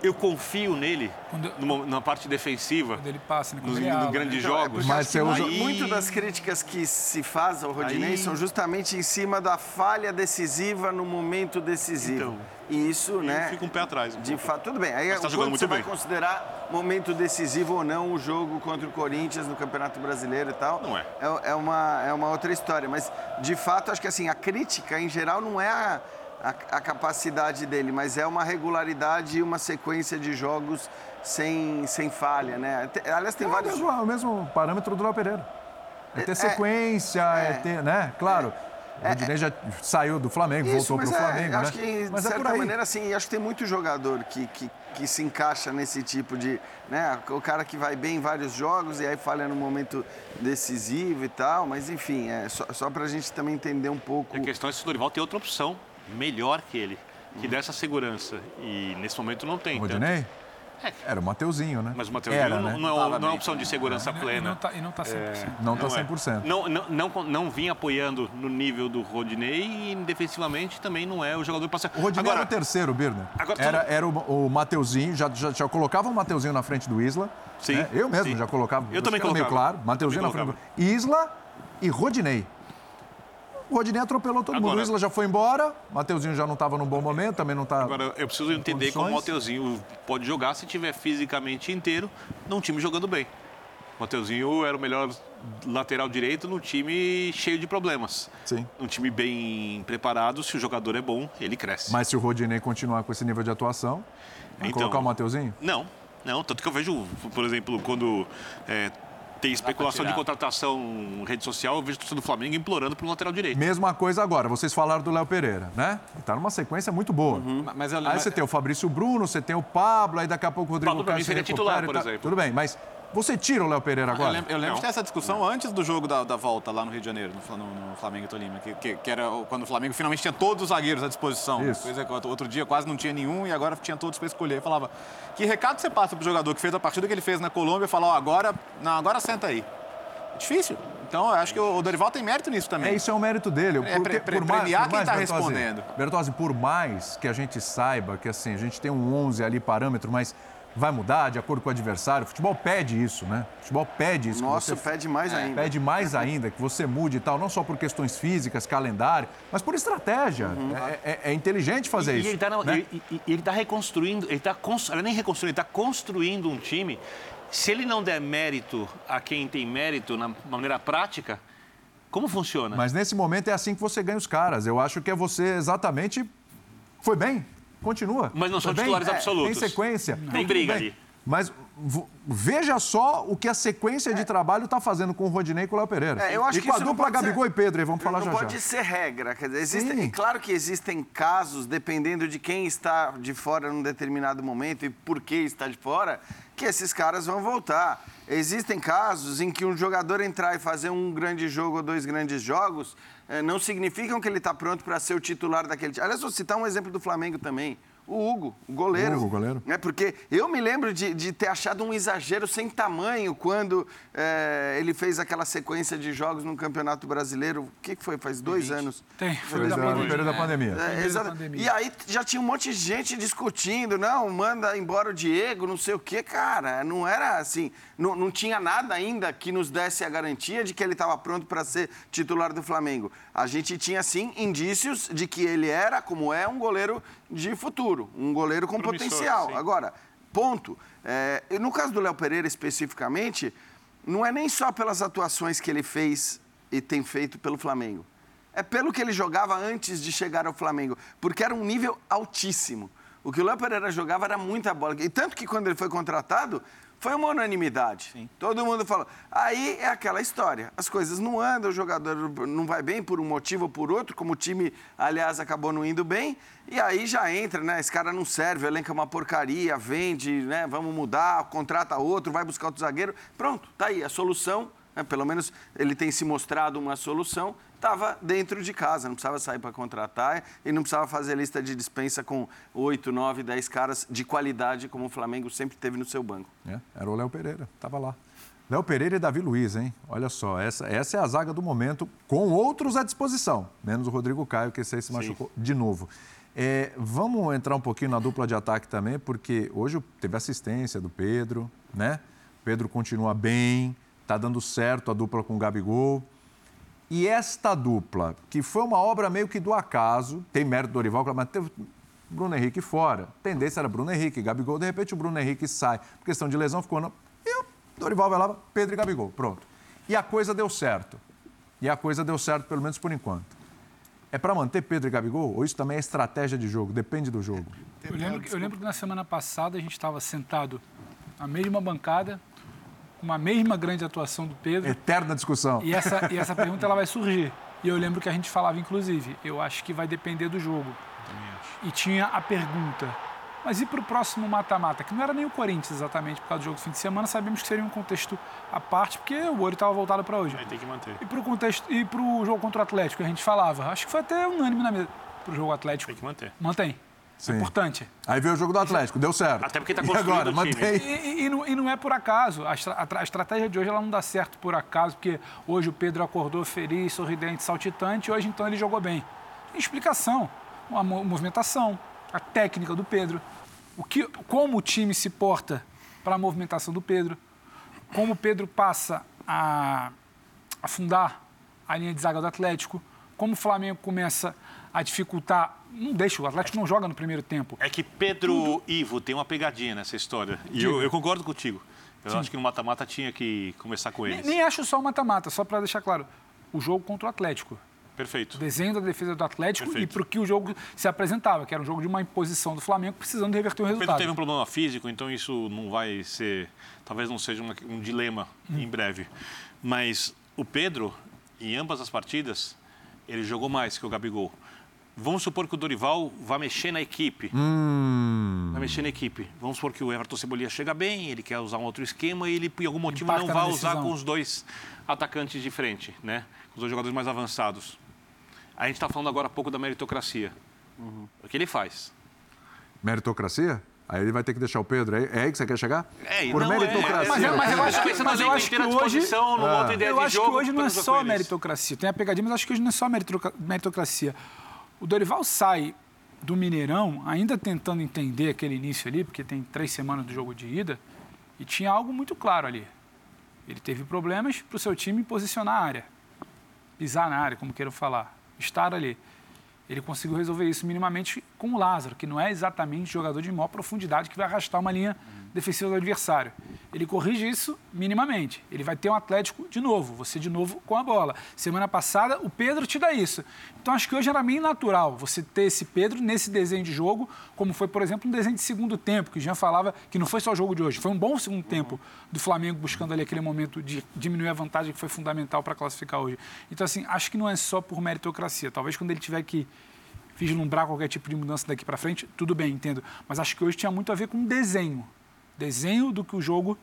Eu confio nele quando, numa, numa, parte defensiva. Quando ele passa, né? nos, nos grandes então, jogos. É Mas você usa... Muito das críticas que se faz ao Rodinei aí... são justamente em cima da falha decisiva no momento decisivo. Então, e isso, né? Fica um pé atrás. Um de fato, tudo bem. Aí tá jogando muito você bem. vai considerar momento decisivo ou não o jogo contra o Corinthians no Campeonato Brasileiro e tal. Não é. É, é uma, é uma outra história. Mas, de fato, acho que assim, a crítica, em geral, não é a, a, a capacidade dele, mas é uma regularidade e uma sequência de jogos sem, sem falha, né? Aliás, tem é vários. O mesmo, o mesmo parâmetro do Léo Pereira. É ter é, sequência, é, é ter, né? Claro. O Rodinei é, já saiu do Flamengo, isso, voltou para o é, Flamengo. Acho né? que, de mas certa maneira, assim, acho que tem muito jogador que, que, que se encaixa nesse tipo de. Né? O cara que vai bem em vários jogos e aí falha no momento decisivo e tal. Mas, enfim, é só, só para a gente também entender um pouco. A questão é se o Dorival tem outra opção melhor que ele, que dá essa segurança. E nesse momento não tem. Rodinei? Tanto... É. Era o Mateuzinho, né? Mas o Mateuzinho Era, não, né? não, é, não é opção de segurança plena. E não está 100%. É, não está 100%. Não, não, não, não vinha apoiando no nível do Rodinei e defensivamente também não é o jogador para O Rodinei agora, era o terceiro, Birner. Agora, era, era o, o Mateuzinho, já, já, já colocava o Mateuzinho na frente do Isla. Sim. Né? Eu mesmo sim. já colocava. Eu também colocava. meio claro. Mateuzinho na frente do Isla e Rodinei. O Rodinei atropelou todo Agora, mundo. O Isla já foi embora, o Mateuzinho já não estava num bom momento, também não está. Agora, eu preciso entender como o Mateuzinho pode jogar se tiver fisicamente inteiro num time jogando bem. O Mateuzinho era o melhor lateral direito no time cheio de problemas. Sim. Um time bem preparado, se o jogador é bom, ele cresce. Mas se o Rodinei continuar com esse nível de atuação, então, colocar o Mateuzinho? Não, não, tanto que eu vejo, por exemplo, quando é, tem especulação de contratação em rede social, eu vejo o do Flamengo implorando para o lateral direito. Mesma coisa agora, vocês falaram do Léo Pereira, né? Está numa sequência muito boa. Uhum. Mas eu, aí você tem o Fabrício Bruno, você tem o Pablo, aí daqui a pouco o Rodrigo Pablo Caio seria titular, por tá... exemplo. Tudo bem, mas você tira o Léo Pereira agora? Eu lembro, eu lembro de ter essa discussão antes do jogo da, da, volta lá no Rio de Janeiro, no, no Flamengo e Tolima, que, que, que, era quando o Flamengo finalmente tinha todos os zagueiros à disposição. Isso. Coisa que outro dia quase não tinha nenhum e agora tinha todos para escolher. Eu falava, que recado você passa para o jogador que fez a partida que ele fez na Colômbia e falar, ó, agora, não, agora senta aí. Difícil. Então, eu acho que o Dorival tem mérito nisso também. É, isso é um mérito dele. É, porque, pre, por mais, por quem está respondendo. Bertozzi, por mais que a gente saiba que assim, a gente tem um 11 ali parâmetro, mas vai mudar de acordo com o adversário. O futebol pede isso, né? O futebol pede isso. Nossa, pede mais é, ainda. Pede mais ainda, que você mude e tal, não só por questões físicas, calendário, mas por estratégia. Uhum. É, é, é, inteligente fazer e, isso. E ele está né? tá reconstruindo, ele está constru, nem reconstruindo, ele está construindo um time se ele não der mérito a quem tem mérito na maneira prática, como funciona? Mas nesse momento é assim que você ganha os caras. Eu acho que é você exatamente. Foi bem, continua. Mas não são bem? titulares é, absolutos. Tem sequência. Tem briga ali. Mas veja só o que a sequência de é. trabalho está fazendo com o Rodinei e com o Léo Pereira. É, eu acho e que com a dupla Gabigol ser... e Pedro, vamos falar não já Não pode já. ser regra. Quer dizer, existem, claro que existem casos, dependendo de quem está de fora num determinado momento e por que está de fora, que esses caras vão voltar. Existem casos em que um jogador entrar e fazer um grande jogo ou dois grandes jogos não significam que ele está pronto para ser o titular daquele time. Aliás, vou citar um exemplo do Flamengo também. O Hugo, o goleiro. Hugo, goleiro. É porque eu me lembro de, de ter achado um exagero sem tamanho quando é, ele fez aquela sequência de jogos no Campeonato Brasileiro. O que foi? Faz dois 20. anos. Tem, foi da no período da pandemia. É, exato. E aí já tinha um monte de gente discutindo, não, manda embora o Diego, não sei o quê. Cara, não era assim, não, não tinha nada ainda que nos desse a garantia de que ele estava pronto para ser titular do Flamengo. A gente tinha, sim, indícios de que ele era, como é, um goleiro de futuro, um goleiro com Promissor, potencial. Sim. Agora, ponto. É, no caso do Léo Pereira especificamente, não é nem só pelas atuações que ele fez e tem feito pelo Flamengo. É pelo que ele jogava antes de chegar ao Flamengo, porque era um nível altíssimo. O que o Léo Pereira jogava era muita bola. E tanto que quando ele foi contratado, foi uma unanimidade. Sim. Todo mundo falou. Aí é aquela história. As coisas não andam, o jogador não vai bem por um motivo ou por outro, como o time, aliás, acabou não indo bem. E aí já entra, né? Esse cara não serve, o elenco é uma porcaria, vende, né? Vamos mudar, contrata outro, vai buscar outro zagueiro. Pronto, tá aí. A solução, né? pelo menos ele tem se mostrado uma solução, estava dentro de casa, não precisava sair para contratar e não precisava fazer lista de dispensa com oito, nove, dez caras de qualidade, como o Flamengo sempre teve no seu banco. É, era o Léo Pereira, estava lá. Léo Pereira e Davi Luiz, hein? Olha só, essa, essa é a zaga do momento, com outros à disposição, menos o Rodrigo Caio, que esse aí se machucou Sim. de novo. É, vamos entrar um pouquinho na dupla de ataque também, porque hoje teve assistência do Pedro, né? Pedro continua bem, tá dando certo a dupla com o Gabigol. E esta dupla, que foi uma obra meio que do acaso, tem mérito do Dorival, mas teve Bruno Henrique fora. A tendência era Bruno Henrique, Gabigol. De repente o Bruno Henrique sai, por questão de lesão, ficou. Não. E o Dorival vai lá, Pedro e Gabigol. Pronto. E a coisa deu certo. E a coisa deu certo, pelo menos por enquanto. É para manter Pedro e Gabigol? Ou isso também é estratégia de jogo? Depende do jogo. Eu lembro, eu lembro que na semana passada a gente estava sentado na mesma bancada, uma mesma grande atuação do Pedro. Eterna discussão. E essa, e essa pergunta ela vai surgir. E eu lembro que a gente falava, inclusive, eu acho que vai depender do jogo. E tinha a pergunta, mas e para o próximo mata-mata? Que não era nem o Corinthians exatamente por causa do jogo do fim de semana, sabemos que seria um contexto à parte, porque o olho estava voltado para hoje. Aí tem que manter. E para o contexto e para o jogo contra o Atlético, a gente falava, acho que foi até unânime na mesa, para o jogo Atlético. Tem que manter. Mantém. É Sim. importante. Aí veio o jogo do Atlético, deu certo. Até porque está construindo agora, o time. E, e, e, não, e, não, é por acaso. A, a, a, estratégia de hoje ela não dá certo por acaso, porque hoje o Pedro acordou feliz, sorridente, saltitante, e hoje então ele jogou bem. Tem explicação. A movimentação, a técnica do Pedro, o que, como o time se porta para a movimentação do Pedro, como o Pedro passa a afundar a linha de zaga do Atlético, como o Flamengo começa a dificultar. Não deixa, o Atlético não joga no primeiro tempo. É que Pedro Tudo... Ivo tem uma pegadinha nessa história. E eu, eu, concordo contigo. Eu Sim. acho que no mata-mata tinha que começar com eles. Nem, nem acho só o mata-mata, só para deixar claro. O jogo contra o Atlético. Perfeito. O desenho da defesa do Atlético Perfeito. e para o que o jogo se apresentava, que era um jogo de uma imposição do Flamengo, precisando reverter o resultado. O Pedro teve um problema físico, então isso não vai ser. Talvez não seja uma, um dilema hum. em breve. Mas o Pedro, em ambas as partidas, ele jogou mais que o Gabigol. Vamos supor que o Dorival vai mexer na equipe. Hum. Vai mexer na equipe. Vamos supor que o Everton Cebolinha chega bem, ele quer usar um outro esquema e ele, por algum motivo, Impacta não vai usar com os dois atacantes de frente, né? Com os dois jogadores mais avançados. A gente está falando agora há pouco da meritocracia. Uhum. O que ele faz? Meritocracia? Aí ele vai ter que deixar o Pedro. É, é aí que você quer chegar? É, Por não, meritocracia. É, é, mas, mas, eu acho que, mas eu acho que hoje... Ah. Eu acho que hoje não é só meritocracia. Tem a pegadinha, mas acho que hoje não é só meritocracia. O Dorival sai do Mineirão, ainda tentando entender aquele início ali, porque tem três semanas do jogo de ida, e tinha algo muito claro ali. Ele teve problemas para o seu time posicionar a área, pisar na área, como queiram falar, estar ali. Ele conseguiu resolver isso minimamente com o Lázaro, que não é exatamente jogador de maior profundidade que vai arrastar uma linha defensiva do adversário. Ele corrige isso minimamente. Ele vai ter um Atlético de novo, você de novo com a bola. Semana passada, o Pedro te dá isso. Então, acho que hoje era meio natural você ter esse Pedro nesse desenho de jogo, como foi, por exemplo, um desenho de segundo tempo, que já falava que não foi só o jogo de hoje, foi um bom segundo tempo do Flamengo buscando ali aquele momento de diminuir a vantagem que foi fundamental para classificar hoje. Então, assim, acho que não é só por meritocracia. Talvez quando ele tiver que vislumbrar qualquer tipo de mudança daqui para frente, tudo bem, entendo. Mas acho que hoje tinha muito a ver com desenho desenho do que o jogo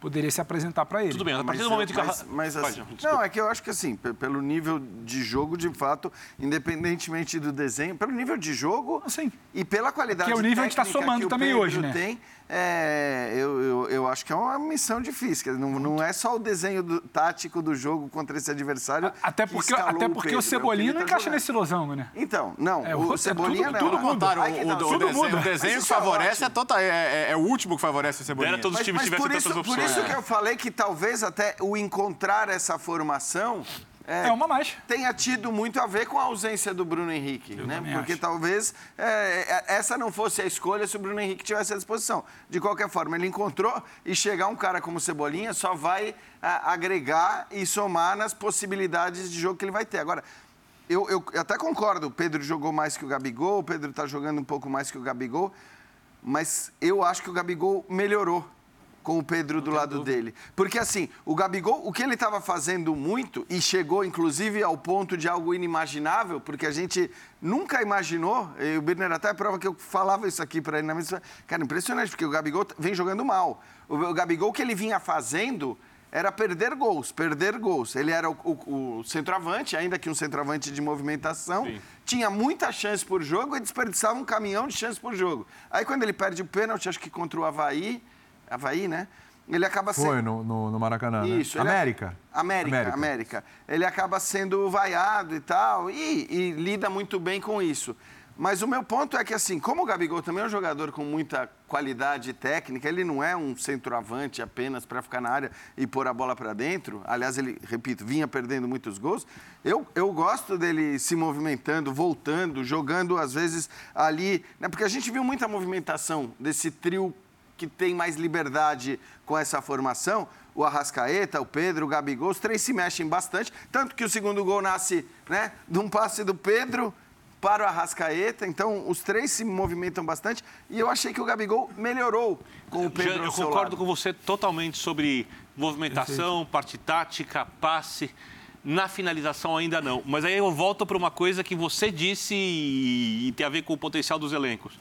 poderia se apresentar para ele. Tudo bem, a partir do momento que... Mas, mas assim, não, é que eu acho que assim, pelo nível de jogo, de fato, independentemente do desenho, pelo nível de jogo assim, e pela qualidade que é o nível que está somando também hoje, né? Tem, é, eu, eu, eu, acho que é uma missão difícil. Não, não é só o desenho do, tático do jogo contra esse adversário. Até porque, até porque o, o Cebolinha não tá encaixa nesse losango, né? Então, não. É, o, o Cebolinha tudo, não. Tudo mudaram. O, o, o, desenho, o desenho que favorece é, total, é, é, é, o último que favorece o Cebolinha. Era todos os times tivessem tantas opções. Por isso que eu falei que talvez até o encontrar essa formação é, é, uma mais. Tenha tido muito a ver com a ausência do Bruno Henrique, Eu né? Porque acho. talvez é, é, essa não fosse a escolha se o Bruno Henrique tivesse à disposição. De qualquer forma, ele encontrou e chegar um cara como Cebolinha só vai a, agregar e somar nas possibilidades de jogo que ele vai ter. Agora, eu, eu, eu até concordo, o Pedro jogou mais que o Gabigol, o Pedro está jogando um pouco mais que o Gabigol, mas eu acho que o Gabigol melhorou com o Pedro do lado dele. Porque assim, o Gabigol, o que ele estava fazendo muito, e chegou inclusive ao ponto de algo inimaginável, porque a gente nunca imaginou, e o Birner até prova que eu falava isso aqui para ele na mesa, cara, impressionante, porque o Gabigol vem jogando mal. O, o Gabigol que ele vinha fazendo era perder gols, perder gols. Ele era o, o, o, centroavante, ainda que um centroavante de movimentação, Sim. tinha muita chance por jogo e desperdiçava um caminhão de chance por jogo. Aí quando ele perde o pênalti, acho que contra o Havaí, Havaí, né? Ele acaba sendo. Foi no, no, no Maracanã. Né? Isso. Né? América. América. América, América. Ele acaba sendo vaiado e tal, e, e, lida muito bem com isso. Mas o meu ponto é que, assim, como o Gabigol também é um jogador com muita qualidade técnica, ele não é um centroavante apenas para ficar na área e pôr a bola para dentro. Aliás, ele, repito, vinha perdendo muitos gols. Eu, eu gosto dele se movimentando, voltando, jogando, às vezes, ali. Né? Porque a gente viu muita movimentação desse trio que tem mais liberdade com essa formação, o Arrascaeta, o Pedro, o Gabigol, os três se mexem bastante, tanto que o segundo gol nasce né, de um passe do Pedro para o Arrascaeta, então os três se movimentam bastante e eu achei que o Gabigol melhorou com o Pedro. Eu concordo com você totalmente sobre movimentação, Perfeito. parte tática, passe. Na finalização ainda não. Mas aí eu volto para uma coisa que você disse e tem a ver com o potencial dos elencos.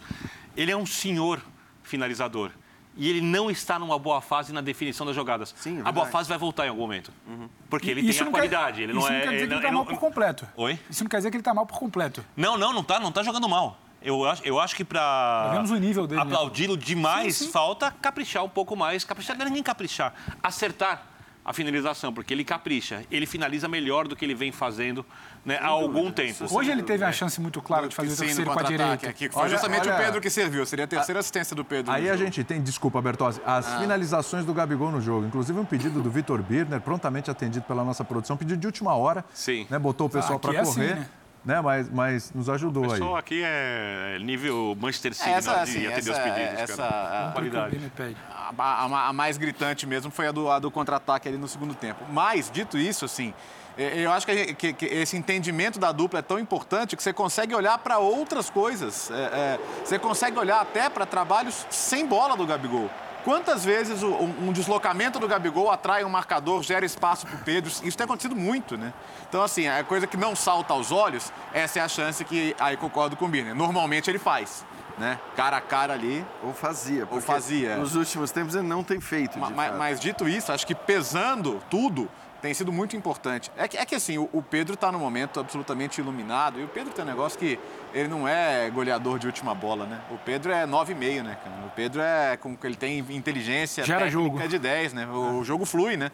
Ele é um senhor finalizador e ele não está numa boa fase na definição das jogadas. Sim, é a boa fase vai voltar em algum momento. Uhum. Porque ele isso tem a qualidade. Quer, ele não isso é, não quer dizer ele, que ele está mal por completo. Oi? Isso não quer dizer que ele está mal por completo. Não, não, não está não tá jogando mal. Eu acho, eu acho que para né? aplaudi-lo demais, sim, sim. falta caprichar um pouco mais. Caprichar não é nem caprichar, acertar a finalização, porque ele capricha. Ele finaliza melhor do que ele vem fazendo né, há algum tempo. Hoje ele teve a chance muito clara de fazer o terceiro com a direita. Aqui, foi olha, justamente olha, o Pedro que serviu. Seria a terceira assistência do Pedro. Aí a jogo. gente tem, desculpa, Bertozzi, as ah. finalizações do Gabigol no jogo. Inclusive um pedido do Vitor Birner, prontamente atendido pela nossa produção, pedido de última hora. Sim. Né, botou o pessoal ah, para correr. É assim, né? Né? Mas, mas nos ajudou aí. O pessoal aí. aqui é nível Manchester City essa, né, assim, de atender essa, os pedidos. Essa, a, qualidade. A, a, a, mais gritante mesmo foi a do, a do contra-ataque ali no segundo tempo. Mas, dito isso, assim, eu acho que, que, que, esse entendimento da dupla é tão importante que você consegue olhar para outras coisas. É, é, você consegue olhar até para trabalhos sem bola do Gabigol. Quantas vezes um deslocamento do Gabigol atrai um marcador, gera espaço para o Pedro? Isso tem acontecido muito, né? Então, assim, a coisa que não salta aos olhos, essa é a chance que, aí concordo com o Birner, normalmente ele faz. Né? Cara a cara ali. Ou fazia. Ou fazia. Nos últimos tempos ele não tem feito. Mas, mas, dito isso, acho que pesando tudo, tem sido muito importante. É que, é que assim, o, o Pedro está no momento absolutamente iluminado. E o Pedro tem um negócio que ele não é goleador de última bola, né? O Pedro é 9,5, né, cara? O Pedro é como ele tem inteligência Gera jogo. de 10, né? O, o jogo flui, né?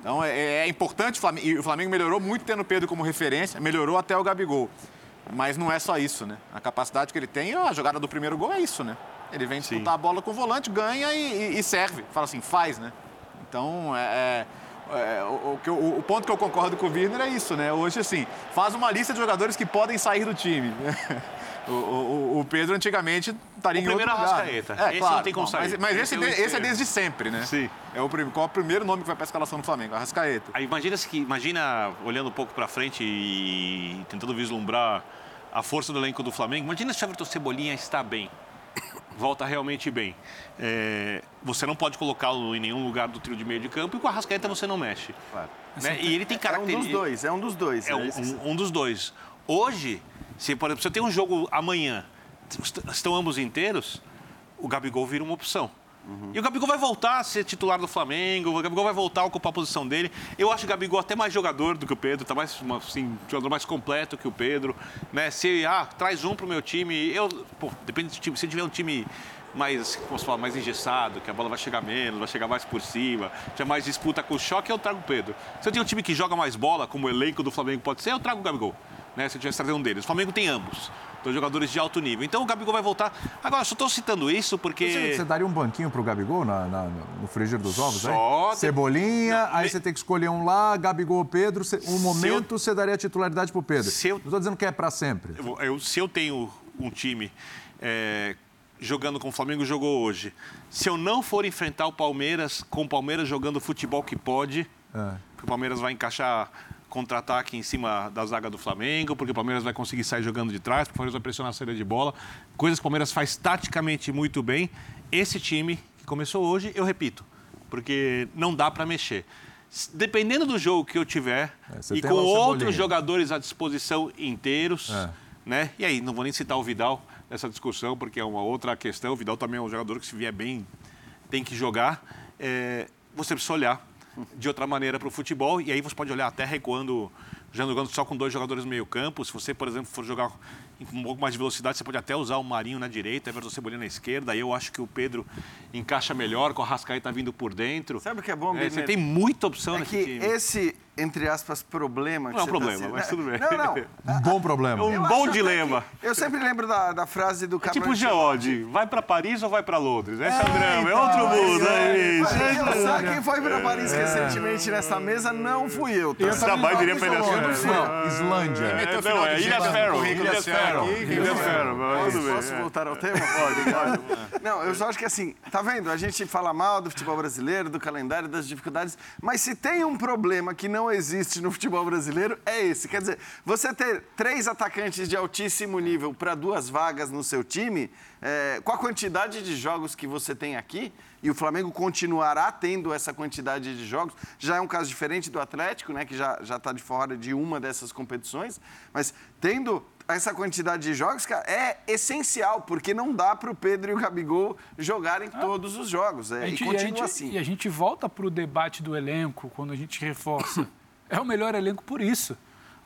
Então é, é importante, e o Flamengo melhorou muito tendo o Pedro como referência, melhorou até o Gabigol. Mas não é só isso, né? A capacidade que ele tem, a jogada do primeiro gol é isso, né? Ele vem disputar Sim. a bola com o volante, ganha e, e, e serve. Fala assim, faz, né? Então, é, é é, o, o, o, ponto que eu concordo com o Wirner é isso, né? Hoje, assim, faz uma lista de jogadores que podem sair do time. o, o, Pedro antigamente estaria em outro lugar. Arrascaeta. É, esse claro, não tem como sair. Mas, mas esse, esse, é, esse é desde sempre, né? Sim. É o, qual é o primeiro nome que vai para a escalação do Flamengo? Arrascaeta. Aí imagina, que, imagina olhando um pouco para frente e tentando vislumbrar a força do elenco do Flamengo. Imagina se o Everton Cebolinha está bem volta realmente bem. É, você não pode colocá-lo em nenhum lugar do trio de meio de campo e com a Rascaeta você não mexe. Claro. Né? E ele tem características... É um dos dois, é um dos dois. É um, um, um dos dois. Hoje, se, por exemplo, você tem um jogo amanhã, estão ambos inteiros, o Gabigol vira uma opção. Uhum. E o Gabigol vai voltar a ser titular do Flamengo, o Gabigol vai voltar a ocupar a posição dele. Eu acho o Gabigol até mais jogador do que o Pedro, tá mais assim, jogador mais completo que o Pedro, né? Se ah, traz um pro meu time, eu, pô, depende do time, se tiver um time mais, como falar, mais engessado, que a bola vai chegar menos, vai chegar mais por cima, tiver mais disputa com o choque, eu trago o Pedro. Se eu tenho um time que joga mais bola, como o elenco do Flamengo pode ser, eu trago o Gabigol. Né, se eu tivesse trazer um deles. O Flamengo tem ambos. Dois jogadores de alto nível. Então o Gabigol vai voltar. Agora, só estou citando isso porque. Você, você daria um banquinho para o Gabigol na, na, no frigir dos ovos? Só. Cebolinha, não, aí me... você tem que escolher um lá, Gabigol ou Pedro. Um momento eu... você daria a titularidade para o Pedro. Se eu... Não estou dizendo que é para sempre. Eu, eu, se eu tenho um time. É, jogando como o Flamengo jogou hoje, se eu não for enfrentar o Palmeiras com o Palmeiras jogando o futebol que pode, é. o Palmeiras vai encaixar contra-ataque em cima da zaga do Flamengo, porque o Palmeiras vai conseguir sair jogando de trás, porque o Palmeiras vai pressionar a saída de bola. Coisas que o Palmeiras faz taticamente muito bem. Esse time que começou hoje, eu repito, porque não dá para mexer. Dependendo do jogo que eu tiver é, e com outros jogadores à disposição inteiros, é. né? E aí, não vou nem citar o Vidal nessa discussão, porque é uma outra questão. O Vidal também é um jogador que, se vier bem, tem que jogar. É, você precisa olhar de outra maneira para o futebol. E aí você pode olhar até recuando, jogando só com dois jogadores no meio campo. Se você, por exemplo, for jogar com um pouco mais de velocidade, você pode até usar o Marinho na direita, Everton Cebolinha na esquerda. Aí eu acho que o Pedro encaixa melhor, com o Rascaeta vindo por dentro. Sabe o que é bom, é, Você tem muita opção é nesse que time. esse, entre aspas, problema... não é um tá problema, tá mas tudo bem. Não, não. um bom problema. É um eu bom dilema. Eu sempre lembro da, da frase do é Tipo Geode, vai para Paris ou vai para Londres? Esse é, o drama, é outro mundo, é, isso. Só quem foi para Paris recentemente nessa mesa não fui eu. Tá? Eu também diria para ele assim, eu não. Islândia. Não, é Ilhas Faroe. Ilhas Faroe. Ilhas Faroe. Posso voltar ao tema? Pode, pode. Não, eu só acho que assim, tá vendo? A gente fala mal do futebol brasileiro, do calendário, das dificuldades, mas se tem um problema que não existe no futebol brasileiro é esse. Quer dizer, você ter três atacantes de altíssimo nível para duas vagas no seu time, é, com a quantidade de jogos que você tem aqui, e o Flamengo continuará tendo essa quantidade de jogos, já é um caso diferente do Atlético, né, que já está de fora de uma dessas competições, mas tendo essa quantidade de jogos, cara, é essencial, porque não dá para o Pedro e o Gabigol jogarem ah. todos os jogos. É, gente, e continua e gente, assim. E a gente volta para o debate do elenco, quando a gente reforça. é o melhor elenco por isso.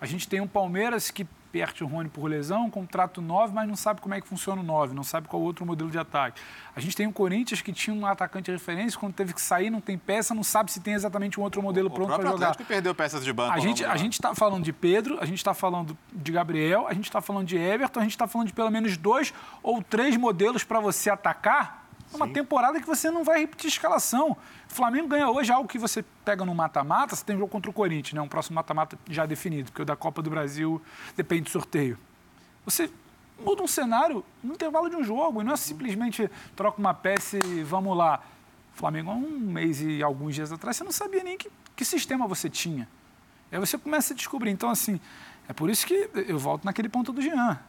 A gente tem um Palmeiras que perde o Rony por lesão, contrato 9, mas não sabe como é que funciona o 9, não sabe qual outro modelo de ataque. A gente tem um Corinthians que tinha um atacante de referência, quando teve que sair, não tem peça, não sabe se tem exatamente um outro modelo o, pronto para jogar. que perdeu peças de banco. A gente a gente está falando de Pedro, a gente está falando de Gabriel, a gente está falando de Everton, a gente está falando de pelo menos dois ou três modelos para você atacar é uma Sim. temporada que você não vai repetir escalação. O Flamengo ganha hoje algo que você pega no mata-mata, você tem jogo contra o Corinthians, né? um próximo mata-mata já definido, porque o da Copa do Brasil depende do sorteio. Você muda um cenário no intervalo de um jogo, e não é simplesmente troca uma peça e vamos lá. O Flamengo, há um mês e alguns dias atrás, você não sabia nem que, que sistema você tinha. Aí você começa a descobrir. Então, assim, é por isso que eu volto naquele ponto do Jean.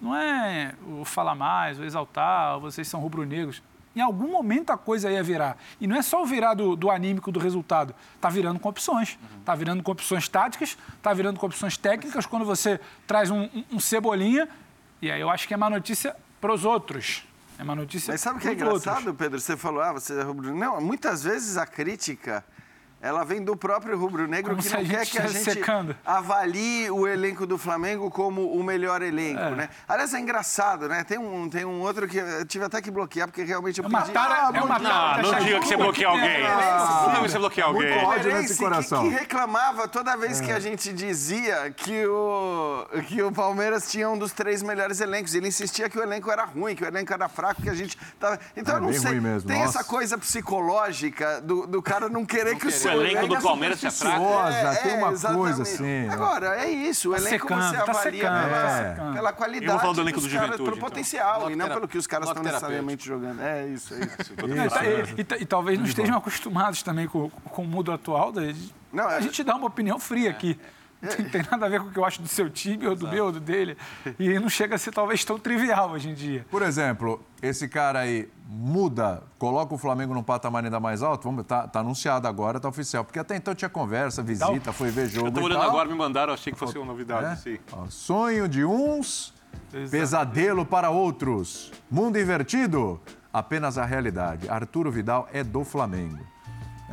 Não é o falar mais, o exaltar, vocês são rubro-negros. Em algum momento a coisa ia virar. E não é só o virar do, do anímico do resultado. Está virando com opções. Está uhum. virando com opções táticas, está virando com opções técnicas. Quando você traz um, um, um cebolinha, e aí eu acho que é má notícia para os outros. É uma notícia Mas sabe o que é engraçado, outros. Pedro? Você falou, ah, você é rubro Não, muitas vezes a crítica ela vem do próprio rubro-negro que não quer que a gente secando. avalie o elenco do Flamengo como o melhor elenco, é. né? Aliás, é engraçado, né? Tem um, tem um outro que eu tive até que bloquear, porque realmente eu é pedi... Tara, ah, é uma tara, não, não diga que você bloqueia alguém. Ah, não diga que você bloqueia alguém. Muito nesse coração. Que, que reclamava toda vez é. que a gente dizia que o, que o Palmeiras tinha um dos três melhores elencos. Ele insistia que o elenco era ruim, que o elenco era fraco, que a gente tava... Então, é, eu não sei, tem Nossa. essa coisa psicológica do, do cara não querer não que o seu elenco do Palmeiras é fraco. É, tem uma exatamente. coisa assim. Agora, é isso. O tá elenco secando, você tá avalia secando, pela, é. pela qualidade. Eu falo do elenco do Juventude. Pelo então. potencial, e não pelo que os caras estão necessariamente jogando. É isso, é isso. isso. E, e, e, talvez não estejam acostumados também com, com o mundo atual. Não, a gente dá uma opinião fria aqui. Não tem nada a ver com o que eu acho do seu time, ou do Exato. meu, ou do dele. E não chega a ser talvez tão trivial hoje em dia. Por exemplo, esse cara aí muda, coloca o Flamengo num patamar ainda mais alto? Vamos, tá, tá anunciado agora, tá oficial. Porque até então tinha conversa, visita, foi ver jogo. Eu tô olhando agora, me mandaram, achei que fosse uma novidade. É? Sim. Ó, sonho de uns, Exato. pesadelo para outros. Mundo invertido, apenas a realidade. Arturo Vidal é do Flamengo.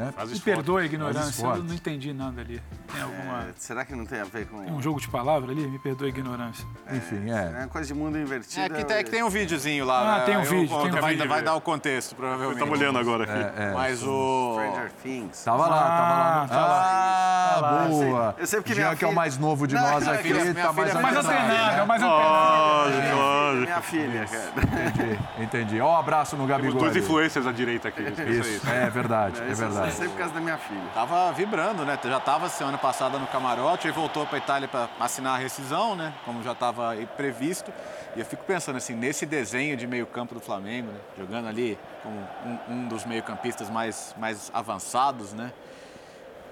É? Me perdoe a ignorância, eu não entendi nada ali. Tem alguma... É, será que não tem a ver com. Tem um jogo de palavra ali? Me perdoe a ignorância. É, Enfim, é. É uma coisa de mundo invertido. É que tem, é que tem um videozinho lá. Ah, né? tem um vídeo. Tem um vai, vídeo. vai dar o contexto, provavelmente. Estamos olhando agora aqui. É, é. Mas o. Stranger Things. Tava lá, tava lá. Tava lá. Ah, boa. Eu sei, que Jean, que é o mais novo de nós aqui, tá mais antenado. Mais antenado, é mais antenado. Minha filha, cara. Entendi, entendi. Ó, um abraço no Gabigol. Temos dois influencers à direita aqui. Isso, é verdade, é verdade. Sempre por causa da minha filho. Tava vibrando, né? Já tava semana passada no camarote, aí voltou para Itália para assinar a rescisão, né? Como já estava previsto. E eu fico pensando assim, nesse desenho de meio-campo do Flamengo, né? jogando ali como um, um dos meio-campistas mais, mais avançados, né?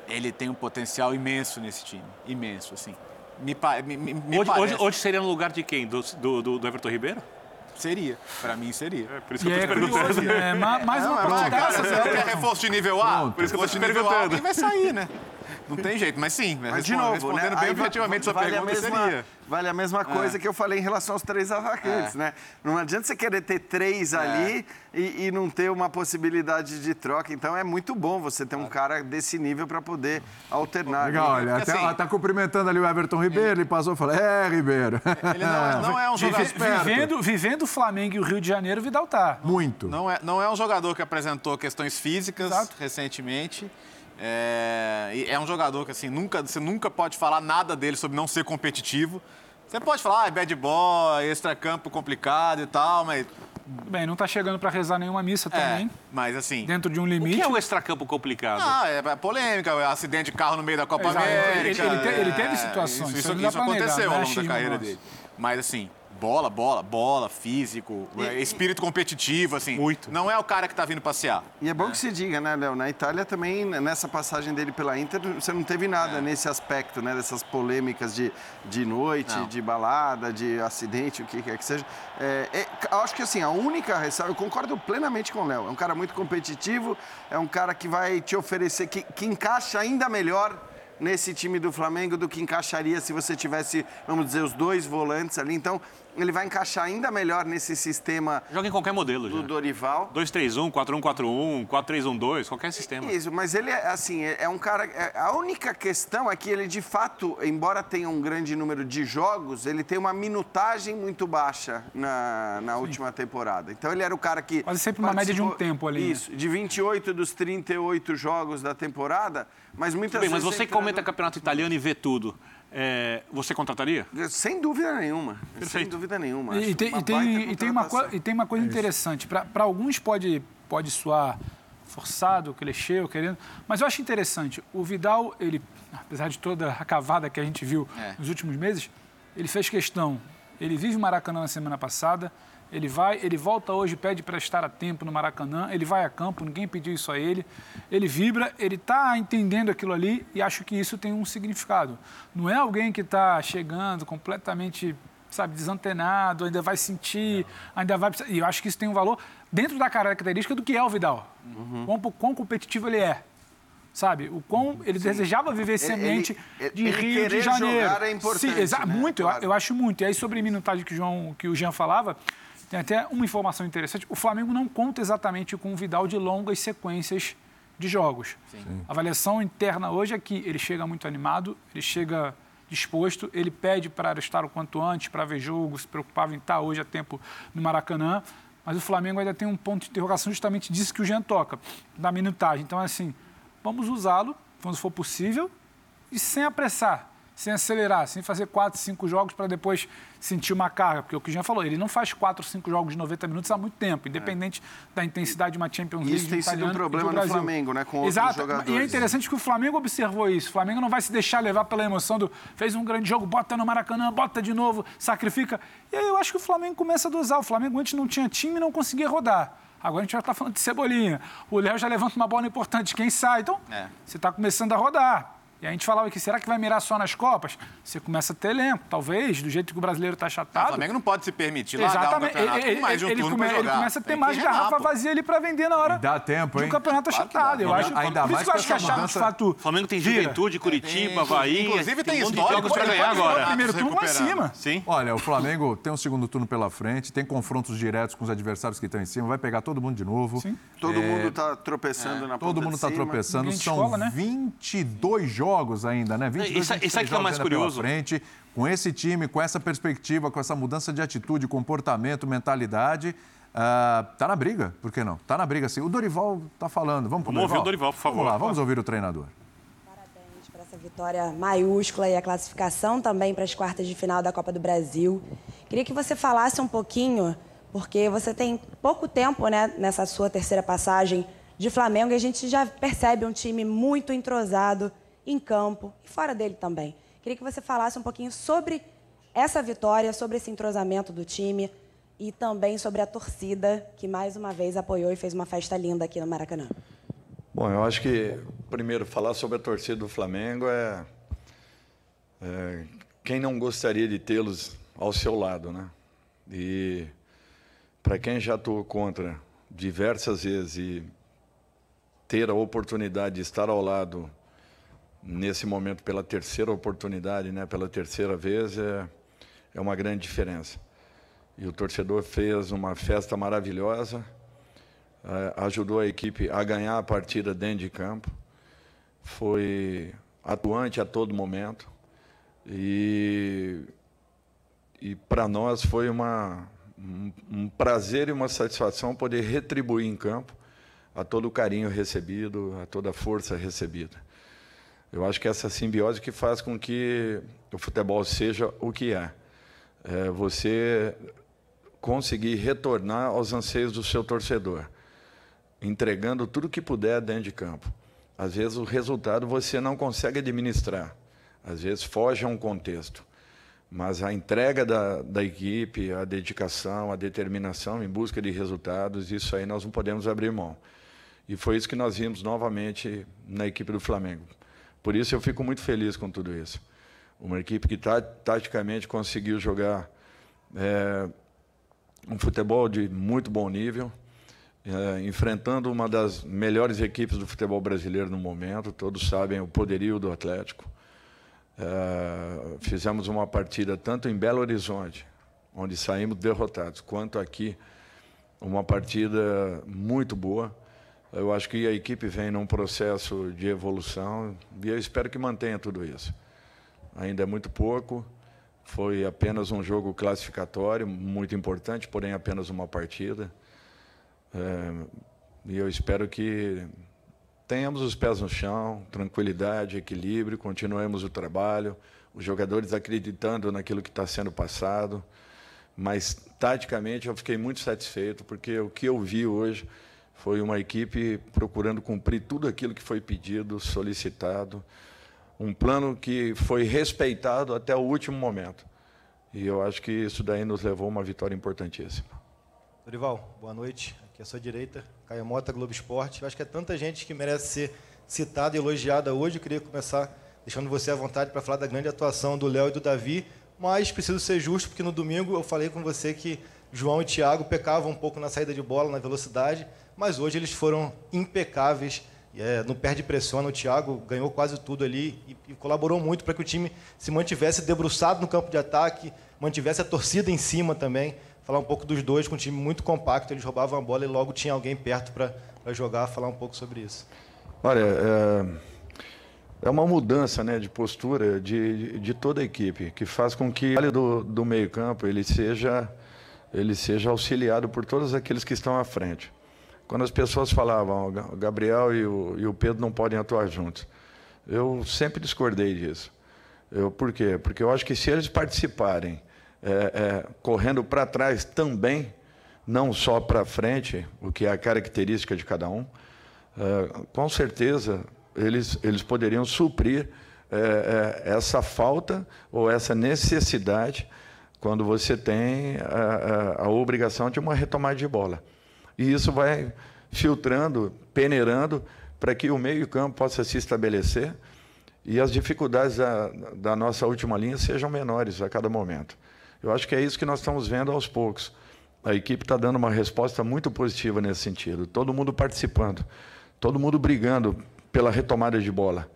Ele tem um potencial imenso nesse time, imenso, assim. Me, me, me hoje, hoje, hoje, seria no lugar de quem? Do, do, do Everton Ribeiro? Seria. Pra mim, seria. É, por isso que eu tô é perguntando. É, mais uma é, cara, você quer reforço de nível A? Pronto. Por isso que eu tô te perguntando. A, vai sair, né? Não tem jeito, mas sim. Mas, de novo, respondendo né? bem objetivamente sua vale pergunta, mesma, seria. Vale a mesma coisa é. que eu falei em relação aos três atacantes, é. né? Não adianta você querer ter três é. ali e, e, não ter uma possibilidade de troca. Então é muito bom você ter um cara desse nível para poder alternar. Legal, olha, até, assim, tá cumprimentando ali o Everton Ribeiro, ele passou e falou, é, Ribeiro. Ele não, não é um jogador... Vivendo, vivendo o Flamengo e o Rio de Janeiro, Vidal tá. Muito. Não é, não é um jogador que apresentou questões físicas Exato. recentemente. É, é um jogador que assim, nunca, você nunca pode falar nada dele sobre não ser competitivo. Você pode falar, ah, é bad boy, extra-campo complicado e tal, mas. Bem, não está chegando para rezar nenhuma missa é, também. Mas assim. Dentro de um limite. O que é o extra-campo complicado? Ah, é polêmica, é acidente de carro no meio da Copa Exato. América. Ele, ele, ele, teve situações. Isso, isso, isso aconteceu negar, ao longo da carreira dele. Mas assim, Bola, bola, bola, físico, e, é, espírito e, competitivo, assim. Muito. Não é o cara que está vindo passear. E é bom é. que se diga, né, Léo? Na Itália também, nessa passagem dele pela Inter, você não teve nada é. nesse aspecto, né? Dessas polêmicas de, de noite, não. de balada, de acidente, o que quer que seja. É, é, eu acho que, assim, a única ressalva, eu concordo plenamente com o Léo. É um cara muito competitivo, é um cara que vai te oferecer, que, que encaixa ainda melhor nesse time do Flamengo do que encaixaria se você tivesse, vamos dizer, os dois volantes ali. Então, ele vai encaixar ainda melhor nesse sistema. Joga em qualquer modelo, do já. Dorival. 2-3-1, 4-1-4-1, 4-3-1-2, qualquer sistema. Isso, mas ele é assim, é, um cara. É, a única questão é que ele, de fato, embora tenha um grande número de jogos, ele tem uma minutagem muito baixa na, na última temporada. Então ele era o cara que. Quase sempre uma média de um tempo ali. Né? Isso, de 28 dos 38 jogos da temporada, mas muitas Bem, vezes. Mas você entrando... comenta campeonato italiano e vê tudo é, você contrataria? Sem dúvida nenhuma. Perfeito. Sem dúvida nenhuma. E, tem, e, tem, e, tem uma e tem uma coisa é interessante. Para alguns pode, pode soar forçado, clichê, querendo, mas eu acho interessante. O Vidal, ele, apesar de toda a cavada que a gente viu é. nos últimos meses, ele fez questão. Ele vive Maracanã na semana passada, ele vai, ele volta hoje, pede para estar a tempo no Maracanã, ele vai a campo, ninguém pediu isso a ele. Ele vibra, ele está entendendo aquilo ali e acho que isso tem um significado. Não é alguém que está chegando completamente, sabe, desantenado, ainda vai sentir, ainda vai. E eu acho que isso tem um valor dentro da característica do que é o Vidal. Uhum. Quão, quão competitivo ele é sabe? O quão ele Sim. desejava viver esse ambiente ele, de ele Rio de Janeiro. Jogar é importante, Sim, né? muito, claro. eu, eu, acho muito. E aí sobre minutagem que o João, que o Jean falava, tem até uma informação interessante: o Flamengo não conta exatamente com o Vidal de longas sequências de jogos. Sim. A avaliação interna hoje é que ele chega muito animado, ele chega disposto, ele pede para estar o quanto antes, para ver jogo, se preocupava em estar hoje a tempo no Maracanã. Mas o Flamengo ainda tem um ponto de interrogação justamente disso que o Jean toca, da minutagem. Então, é assim, vamos usá-lo quando for possível e sem apressar sem acelerar, sem fazer quatro, cinco jogos para depois sentir uma carga. Porque o que o Jean falou, ele não faz quatro, cinco jogos de 90 minutos há muito tempo, independente é. da intensidade de uma Champions League. Isso tem sido um problema no Flamengo, né? Com Exato. outros jogadores. E é interessante que o Flamengo observou isso. O Flamengo não vai se deixar levar pela emoção do fez um grande jogo, bota no Maracanã, bota de novo, sacrifica. E aí eu acho que o Flamengo começa a dosar. O Flamengo antes não tinha time e não conseguia rodar. Agora a gente já está falando de cebolinha. O Léo já levanta uma bola importante, quem sai? Então, é. você está começando a rodar. E a gente falava que será que vai mirar só nas Copas? Você começa a ter elenco, talvez, do jeito que o brasileiro está achatado. O Flamengo não pode se permitir lá Exatamente. Um campeonato ele, mais de um ele, come, ele começa a ter mais garrafa vazia ali para vender na hora. E dá tempo, hein? O campeonato claro achatado. Eu acho, ainda mais que eu acho que a chave de fato. O Flamengo tem Juventude, Curitiba, Havaí. Inclusive tem, tem jogos para ganhar agora. Primeiro turno lá em cima. Sim. Olha, o Flamengo tem um segundo turno pela frente, tem confrontos diretos com os adversários que estão em cima, vai pegar todo mundo de novo. Sim. Todo é... mundo está tropeçando é. na Todo mundo está tropeçando. São 22 né? Jogos ainda, né? 22, isso, isso aqui é o mais curioso. Frente, com esse time, com essa perspectiva, com essa mudança de atitude, comportamento, mentalidade, uh, tá na briga, por que não? Tá na briga, sim. O Dorival tá falando. Vamos, vamos ouvir o Dorival, por favor. Vamos lá, vamos ouvir o treinador. Parabéns por essa vitória maiúscula e a classificação também para as quartas de final da Copa do Brasil. Queria que você falasse um pouquinho, porque você tem pouco tempo né, nessa sua terceira passagem de Flamengo e a gente já percebe um time muito entrosado, em campo e fora dele também. Queria que você falasse um pouquinho sobre essa vitória, sobre esse entrosamento do time e também sobre a torcida que mais uma vez apoiou e fez uma festa linda aqui no Maracanã. Bom, eu acho que primeiro falar sobre a torcida do Flamengo é, é quem não gostaria de tê-los ao seu lado, né? E para quem já atuou contra diversas vezes e ter a oportunidade de estar ao lado nesse momento pela terceira oportunidade, né, pela terceira vez, é, é uma grande diferença. E o torcedor fez uma festa maravilhosa, é, ajudou a equipe a ganhar a partida dentro de campo, foi atuante a todo momento e, e para nós foi uma, um, um prazer e uma satisfação poder retribuir em campo a todo o carinho recebido, a toda a força recebida. Eu acho que essa simbiose que faz com que o futebol seja o que é. é você conseguir retornar aos anseios do seu torcedor, entregando tudo que puder dentro de campo. Às vezes o resultado você não consegue administrar, às vezes foge a um contexto, mas a entrega da, da equipe, a dedicação, a determinação em busca de resultados, isso aí nós não podemos abrir mão. E foi isso que nós vimos novamente na equipe do Flamengo. Por isso eu fico muito feliz com tudo isso. Uma equipe que taticamente conseguiu jogar é, um futebol de muito bom nível, é, enfrentando uma das melhores equipes do futebol brasileiro no momento. Todos sabem o poderio do Atlético. É, fizemos uma partida tanto em Belo Horizonte, onde saímos derrotados, quanto aqui, uma partida muito boa. Eu acho que a equipe vem num processo de evolução e eu espero que mantenha tudo isso. Ainda é muito pouco, foi apenas um jogo classificatório, muito importante, porém apenas uma partida. É, e eu espero que tenhamos os pés no chão, tranquilidade, equilíbrio, continuemos o trabalho, os jogadores acreditando naquilo que está sendo passado. Mas, taticamente, eu fiquei muito satisfeito, porque o que eu vi hoje foi uma equipe procurando cumprir tudo aquilo que foi pedido, solicitado, um plano que foi respeitado até o último momento. E eu acho que isso daí nos levou a uma vitória importantíssima. Dorival, boa noite. Aqui à sua direita, Caio Mota, Globo Esporte. Eu acho que é tanta gente que merece ser citada e elogiada hoje. Eu queria começar deixando você à vontade para falar da grande atuação do Léo e do Davi, mas preciso ser justo, porque no domingo eu falei com você que João e Thiago pecavam um pouco na saída de bola, na velocidade, mas hoje eles foram impecáveis. É, no perde pressiona, o Thiago ganhou quase tudo ali e, e colaborou muito para que o time se mantivesse debruçado no campo de ataque, mantivesse a torcida em cima também. Falar um pouco dos dois, com um time muito compacto, eles roubavam a bola e logo tinha alguém perto para jogar. Falar um pouco sobre isso. Olha, é, é uma mudança né, de postura de, de toda a equipe, que faz com que o do, do meio-campo ele seja, ele seja auxiliado por todos aqueles que estão à frente. Quando as pessoas falavam, o Gabriel e o, e o Pedro não podem atuar juntos, eu sempre discordei disso. Eu, por quê? Porque eu acho que se eles participarem é, é, correndo para trás também, não só para frente, o que é a característica de cada um, é, com certeza eles, eles poderiam suprir é, é, essa falta ou essa necessidade quando você tem a, a, a obrigação de uma retomada de bola. E isso vai filtrando, peneirando, para que o meio-campo possa se estabelecer e as dificuldades da, da, nossa última linha sejam menores a cada momento. Eu acho que é isso que nós estamos vendo aos poucos. A equipe está dando uma resposta muito positiva nesse sentido. Todo mundo participando, todo mundo brigando pela retomada de bola.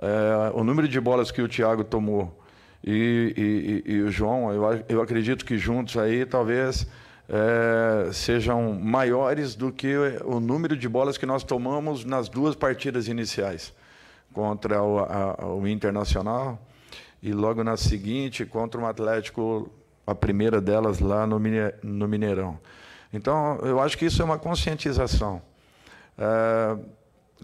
É, o número de bolas que o Thiago tomou e, e, e, e o João, eu, eu acredito que juntos aí talvez é, sejam maiores do que o número de bolas que nós tomamos nas duas partidas iniciais contra o, a, o Internacional e logo na seguinte contra o Atlético, a primeira delas lá no, no Mineirão. Então, eu acho que isso é uma conscientização. É,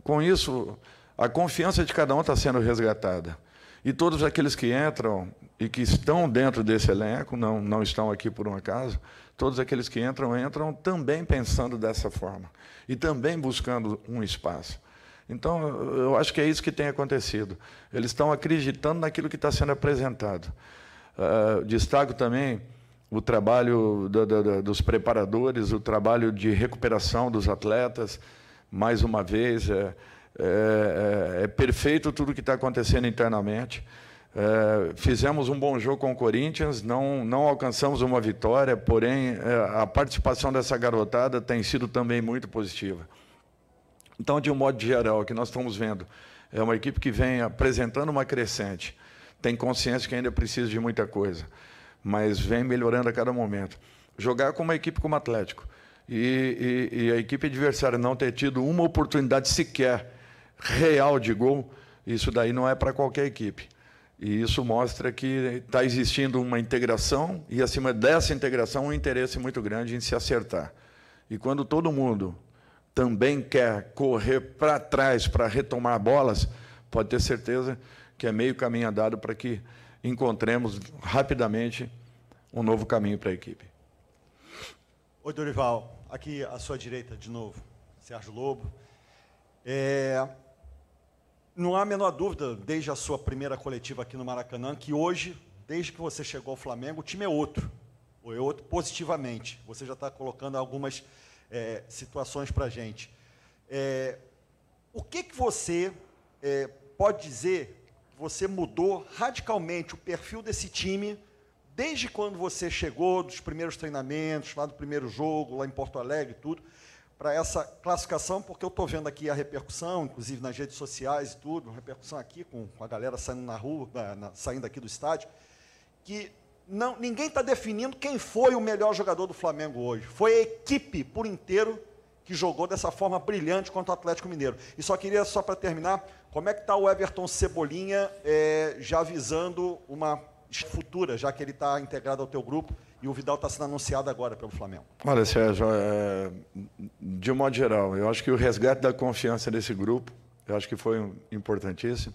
com isso, a confiança de cada um está sendo resgatada. E todos aqueles que entram e que estão dentro desse elenco, não, não estão aqui por um acaso, todos aqueles que entram, entram também pensando dessa forma e também buscando um espaço. Então, eu acho que é isso que tem acontecido. Eles estão acreditando naquilo que está sendo apresentado. Uh, destaco também o trabalho do, do, dos preparadores, o trabalho de recuperação dos atletas. Mais uma vez, é, é, é, é perfeito tudo o que está acontecendo internamente. É, fizemos um bom jogo com o Corinthians, não, não alcançamos uma vitória, porém é, a participação dessa garotada tem sido também muito positiva. Então, de um modo geral, o que nós estamos vendo é uma equipe que vem apresentando uma crescente, tem consciência que ainda precisa de muita coisa, mas vem melhorando a cada momento. Jogar com uma equipe como o Atlético e, e, e a equipe adversária não ter tido uma oportunidade sequer real de gol, isso daí não é para qualquer equipe. E isso mostra que está existindo uma integração e, acima dessa integração, um interesse muito grande em se acertar. E quando todo mundo também quer correr para trás para retomar bolas, pode ter certeza que é meio caminho andado para que encontremos rapidamente um novo caminho para a equipe. Oi, Dorival. Aqui à sua direita, de novo, Sérgio Lobo. É, não há a menor dúvida, desde a sua primeira coletiva aqui no Maracanã, que hoje desde que você chegou ao Flamengo, o time é outro. Ou é outro positivamente. Você já está colocando algumas é, situações para a gente. É, o que, que você é, pode dizer que você mudou radicalmente o perfil desse time desde quando você chegou, dos primeiros treinamentos, lá do primeiro jogo, lá em Porto Alegre e tudo, para essa classificação, porque eu estou vendo aqui a repercussão, inclusive nas redes sociais e tudo, repercussão aqui com, com a galera saindo na rua, na, na, saindo aqui do estádio, que não, ninguém está definindo quem foi o melhor jogador do Flamengo hoje. Foi a equipe por inteiro que jogou dessa forma brilhante contra o Atlético Mineiro. E só queria, só para terminar, como é que está o Everton Cebolinha é, já visando uma futura, já que ele está integrado ao teu grupo e o Vidal está sendo anunciado agora pelo Flamengo? Olha, Sérgio, é, de um modo geral, eu acho que o resgate da confiança desse grupo, eu acho que foi importantíssimo,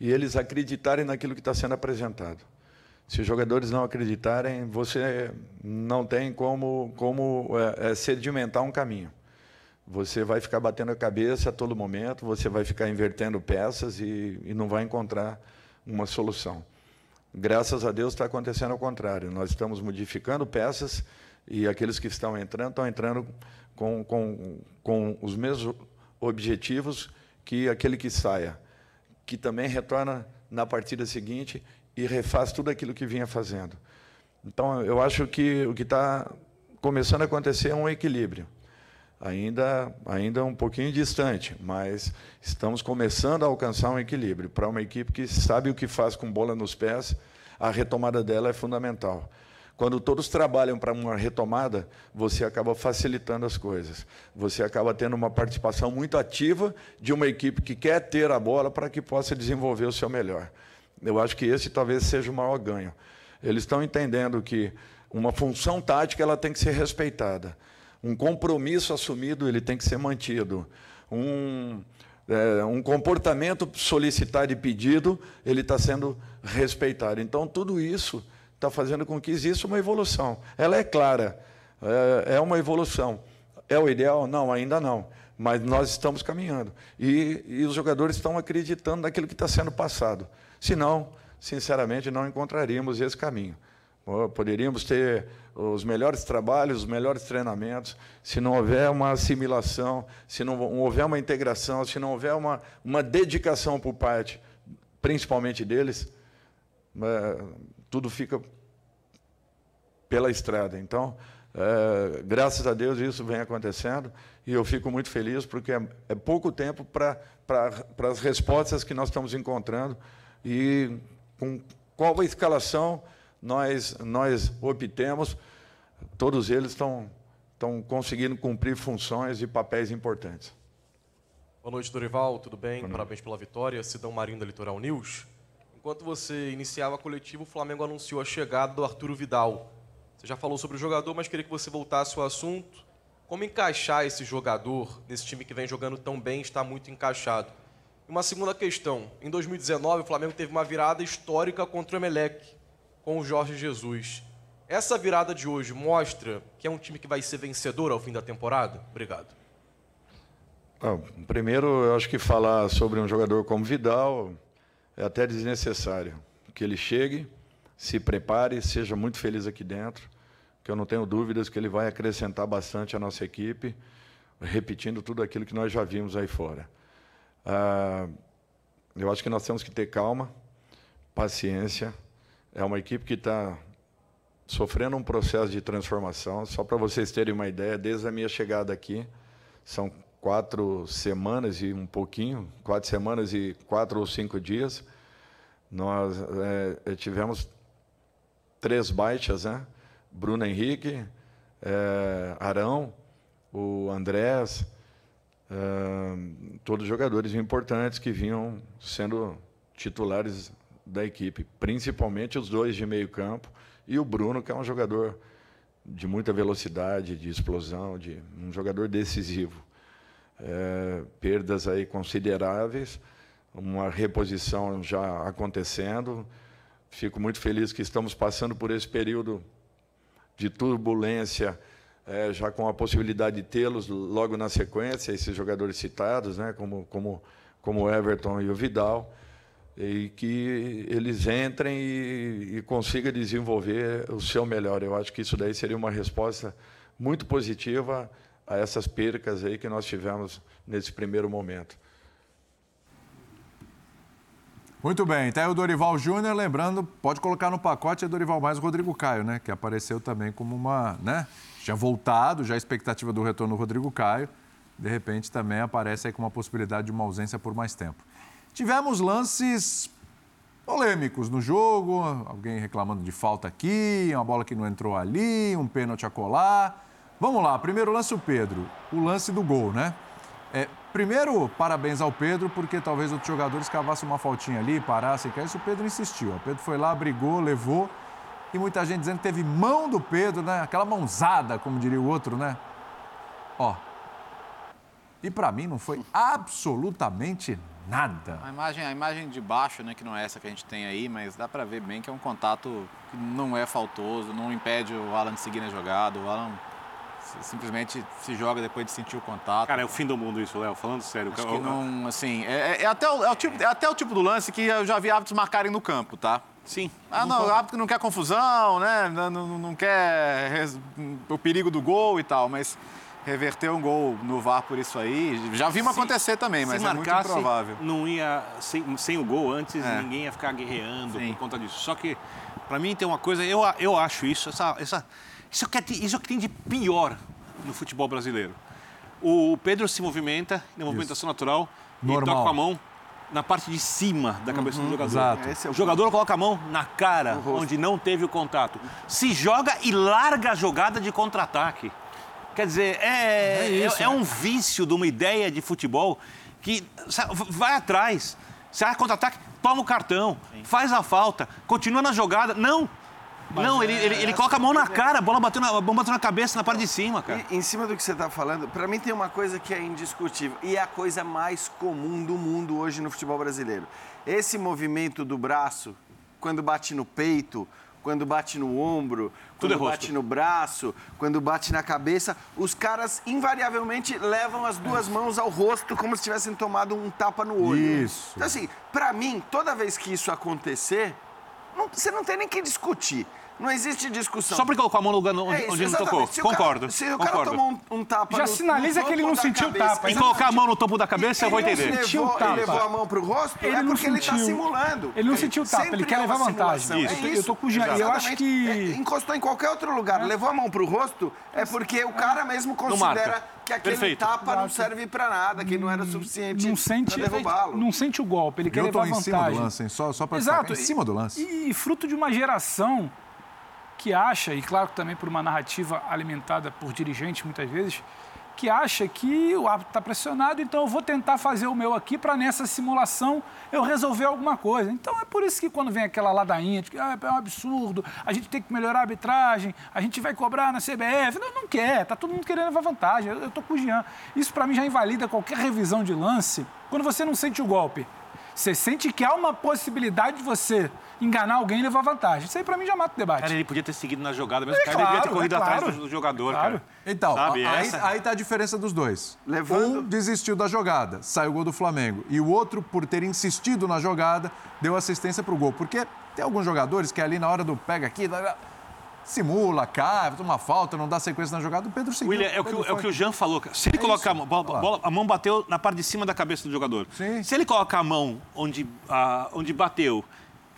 e eles acreditarem naquilo que está sendo apresentado. Se os jogadores não acreditarem, você não tem como, como é, é, sedimentar um caminho. Você vai ficar batendo a cabeça a todo momento, você vai ficar invertendo peças e, e não vai encontrar uma solução. Graças a Deus está acontecendo ao contrário. Nós estamos modificando peças e aqueles que estão entrando estão entrando com, com, com os mesmos objetivos que aquele que saia, que também retorna na partida seguinte e refaz tudo aquilo que vinha fazendo. Então, eu acho que o que está começando a acontecer é um equilíbrio. Ainda, ainda um pouquinho distante, mas estamos começando a alcançar um equilíbrio. Para uma equipe que sabe o que faz com bola nos pés, a retomada dela é fundamental. Quando todos trabalham para uma retomada, você acaba facilitando as coisas. Você acaba tendo uma participação muito ativa de uma equipe que quer ter a bola para que possa desenvolver o seu melhor. Eu acho que esse talvez seja o maior ganho. Eles estão entendendo que uma função tática ela tem que ser respeitada. Um compromisso assumido ele tem que ser mantido. Um, é, um comportamento solicitado e pedido ele está sendo respeitado. Então tudo isso está fazendo com que exista uma evolução. Ela é clara, é, é uma evolução. É o ideal? Não, ainda não mas nós estamos caminhando. E, e, os jogadores estão acreditando naquilo que está sendo passado. Senão, sinceramente, não encontraríamos esse caminho. Poderíamos ter os melhores trabalhos, os melhores treinamentos, se não houver uma assimilação, se não houver uma integração, se não houver uma, uma dedicação por parte, principalmente deles, é, tudo fica pela estrada. Então, é, graças a Deus isso vem acontecendo e eu fico muito feliz porque é, é pouco tempo para as respostas que nós estamos encontrando e com qual a escalação nós, nós obtemos, todos eles estão, estão conseguindo cumprir funções e papéis importantes. Boa noite, Dorival, tudo bem? Parabéns pela vitória. Sidão Marinho da Litoral News. Enquanto você iniciava a coletiva, o Flamengo anunciou a chegada do Arturo Vidal. Você já falou sobre o jogador, mas queria que você voltasse ao assunto. Como encaixar esse jogador nesse time que vem jogando tão bem, está muito encaixado? Uma segunda questão. Em 2019, o Flamengo teve uma virada histórica contra o Emelec, com o Jorge Jesus. Essa virada de hoje mostra que é um time que vai ser vencedor ao fim da temporada? Obrigado. Ah, primeiro, eu acho que falar sobre um jogador como Vidal é até desnecessário. Que ele chegue, se prepare, seja muito feliz aqui dentro, que eu não tenho dúvidas que ele vai acrescentar bastante à nossa equipe, repetindo tudo aquilo que nós já vimos aí fora. Ah, eu acho que nós temos que ter calma, paciência. É uma equipe que está sofrendo um processo de transformação. Só para vocês terem uma ideia, desde a minha chegada aqui, são quatro semanas e um pouquinho, quatro semanas e quatro ou cinco dias, nós é, tivemos três baixas, né? Bruno Henrique, é, Arão, o Andrés, todos jogadores importantes que vinham sendo titulares da equipe, principalmente os dois de meio campo e o Bruno, que é um jogador de muita velocidade, de explosão, de um jogador decisivo. É, perdas aí consideráveis, uma reposição já acontecendo. Fico muito feliz que estamos passando por esse período de turbulência é, já com a possibilidade de tê-los logo na sequência, esses jogadores citados, né, como, como, como Everton e o Vidal. E que eles entrem e, e consigam desenvolver o seu melhor. Eu acho que isso daí seria uma resposta muito positiva a essas percas aí que nós tivemos nesse primeiro momento. Muito bem, aí o Dorival Júnior, lembrando, pode colocar no pacote é Dorival mais o Rodrigo Caio, né? Que apareceu também como uma, né? Já voltado, já a expectativa do retorno do Rodrigo Caio. De repente também aparece aí com uma possibilidade de uma ausência por mais tempo. Tivemos lances polêmicos no jogo, alguém reclamando de falta aqui, uma bola que não entrou ali, um pênalti a colar. Vamos lá, primeiro lance o Pedro, o lance do gol, né? É, primeiro, parabéns ao Pedro, porque talvez outros jogadores cavassem uma faltinha ali, parassem, que isso o Pedro insistiu. O Pedro foi lá, brigou, levou. E muita gente dizendo que teve mão do Pedro, né? Aquela mãozada, como diria o outro, né? Ó. E para mim não foi absolutamente nada. A imagem, a imagem de baixo, né, que não é essa que a gente tem aí, mas dá para ver bem que é um contato que não é faltoso, não impede o Alan de seguir na jogada. O Alan simplesmente se joga depois de sentir o contato. Cara, é o fim do mundo isso, Léo, falando sério. Acho que não, assim, é, é, é até o, é, o tipo, é até o tipo do lance que eu já vi hábitos marcarem no campo, tá? Sim. Ah, não, o hábito que não quer confusão, né? Não, não, não quer o perigo do gol e tal, mas reverter um gol no VAR por isso aí, já vimos acontecer também, mas é muito improvável. não ia, sem, sem o gol antes, é. ninguém ia ficar guerreando Sim. por conta disso. Só que, para mim, tem uma coisa, eu, eu acho isso, essa, essa isso, é que, isso é que tem de pior no futebol brasileiro. O Pedro se movimenta, na movimentação isso. natural, Normal. e toca com a mão na parte de cima da cabeça uhum, do jogador. Exato. É o, o jogador coloca a mão na cara, onde não teve o contato. Se joga e larga a jogada de contra-ataque. Quer dizer, é, é, isso, é, é um vício de uma ideia de futebol que vai atrás. Vai contra-ataque, toma o cartão, Sim. faz a falta, continua na jogada. Não, mas não, ele, é, ele, ele coloca a mão na cara, a bola bateu na, bola bateu na cabeça, na parte de cima, cara. E, em cima do que você está falando, para mim tem uma coisa que é indiscutível e é a coisa mais comum do mundo hoje no futebol brasileiro. Esse movimento do braço, quando bate no peito, quando bate no ombro, quando é bate no braço, quando bate na cabeça, os caras invariavelmente levam as duas mãos ao rosto como se tivessem tomado um tapa no olho. Isso. Então, assim, para mim, toda vez que isso acontecer, não, você não tem nem que discutir. Não existe discussão. Só porque colocou a mão no lugar onde, é isso, onde não tocou. Concordo. se o cara concordo. tomou um, um tapa Já no, sinaliza no que ele não sentiu o tapa. E colocar a mão no topo da cabeça, eu vou entender. Ele levou, ele levou a mão pro rosto, ele é porque ele está simulando. Ele não sentiu o tapa, ele quer é levar vantagem. Isso. Eu tô com o eu acho que... É, encostou em qualquer outro lugar, é. levou a mão pro rosto, é porque o cara mesmo considera que aquele Perfeito. tapa não serve para nada, que não era suficiente não sente, derrubá-lo. Não sente que acha, e claro que também por uma narrativa alimentada por dirigentes muitas vezes, que acha que o árbitro está pressionado, então eu vou tentar fazer o meu aqui para nessa simulação eu resolver alguma coisa. Então é por isso que quando vem aquela ladainha de que ah, é um absurdo, a gente tem que melhorar a arbitragem, a gente vai cobrar na CBF. Não, não quer, tá todo mundo querendo levar vantagem. Eu, estou com o Jean. Isso para mim já invalida qualquer revisão de lance quando você não sente o golpe. Você sente que há uma possibilidade de você enganar alguém e levar vantagem. Isso aí pra mim já mata o debate. Cara, ele podia ter seguido na jogada, mas é, o cara claro, deveria ter corrido é claro. atrás do jogador, claro. cara. Então, Sabe, aí, essa... aí tá a diferença dos dois. Levando... Um desistiu da jogada, saiu o gol do Flamengo. E o outro, por ter insistido na jogada, deu assistência pro gol. Porque tem alguns jogadores que ali na hora do pega aqui simula, cai, toma falta, não dá sequência na jogada, o Pedro seguiu. William, é o, que, é o que o Jean falou. Se ele é colocar a mão, bola, bola, a mão bateu na parte de cima da cabeça do jogador. Sim. Se ele colocar a mão onde, a, onde bateu,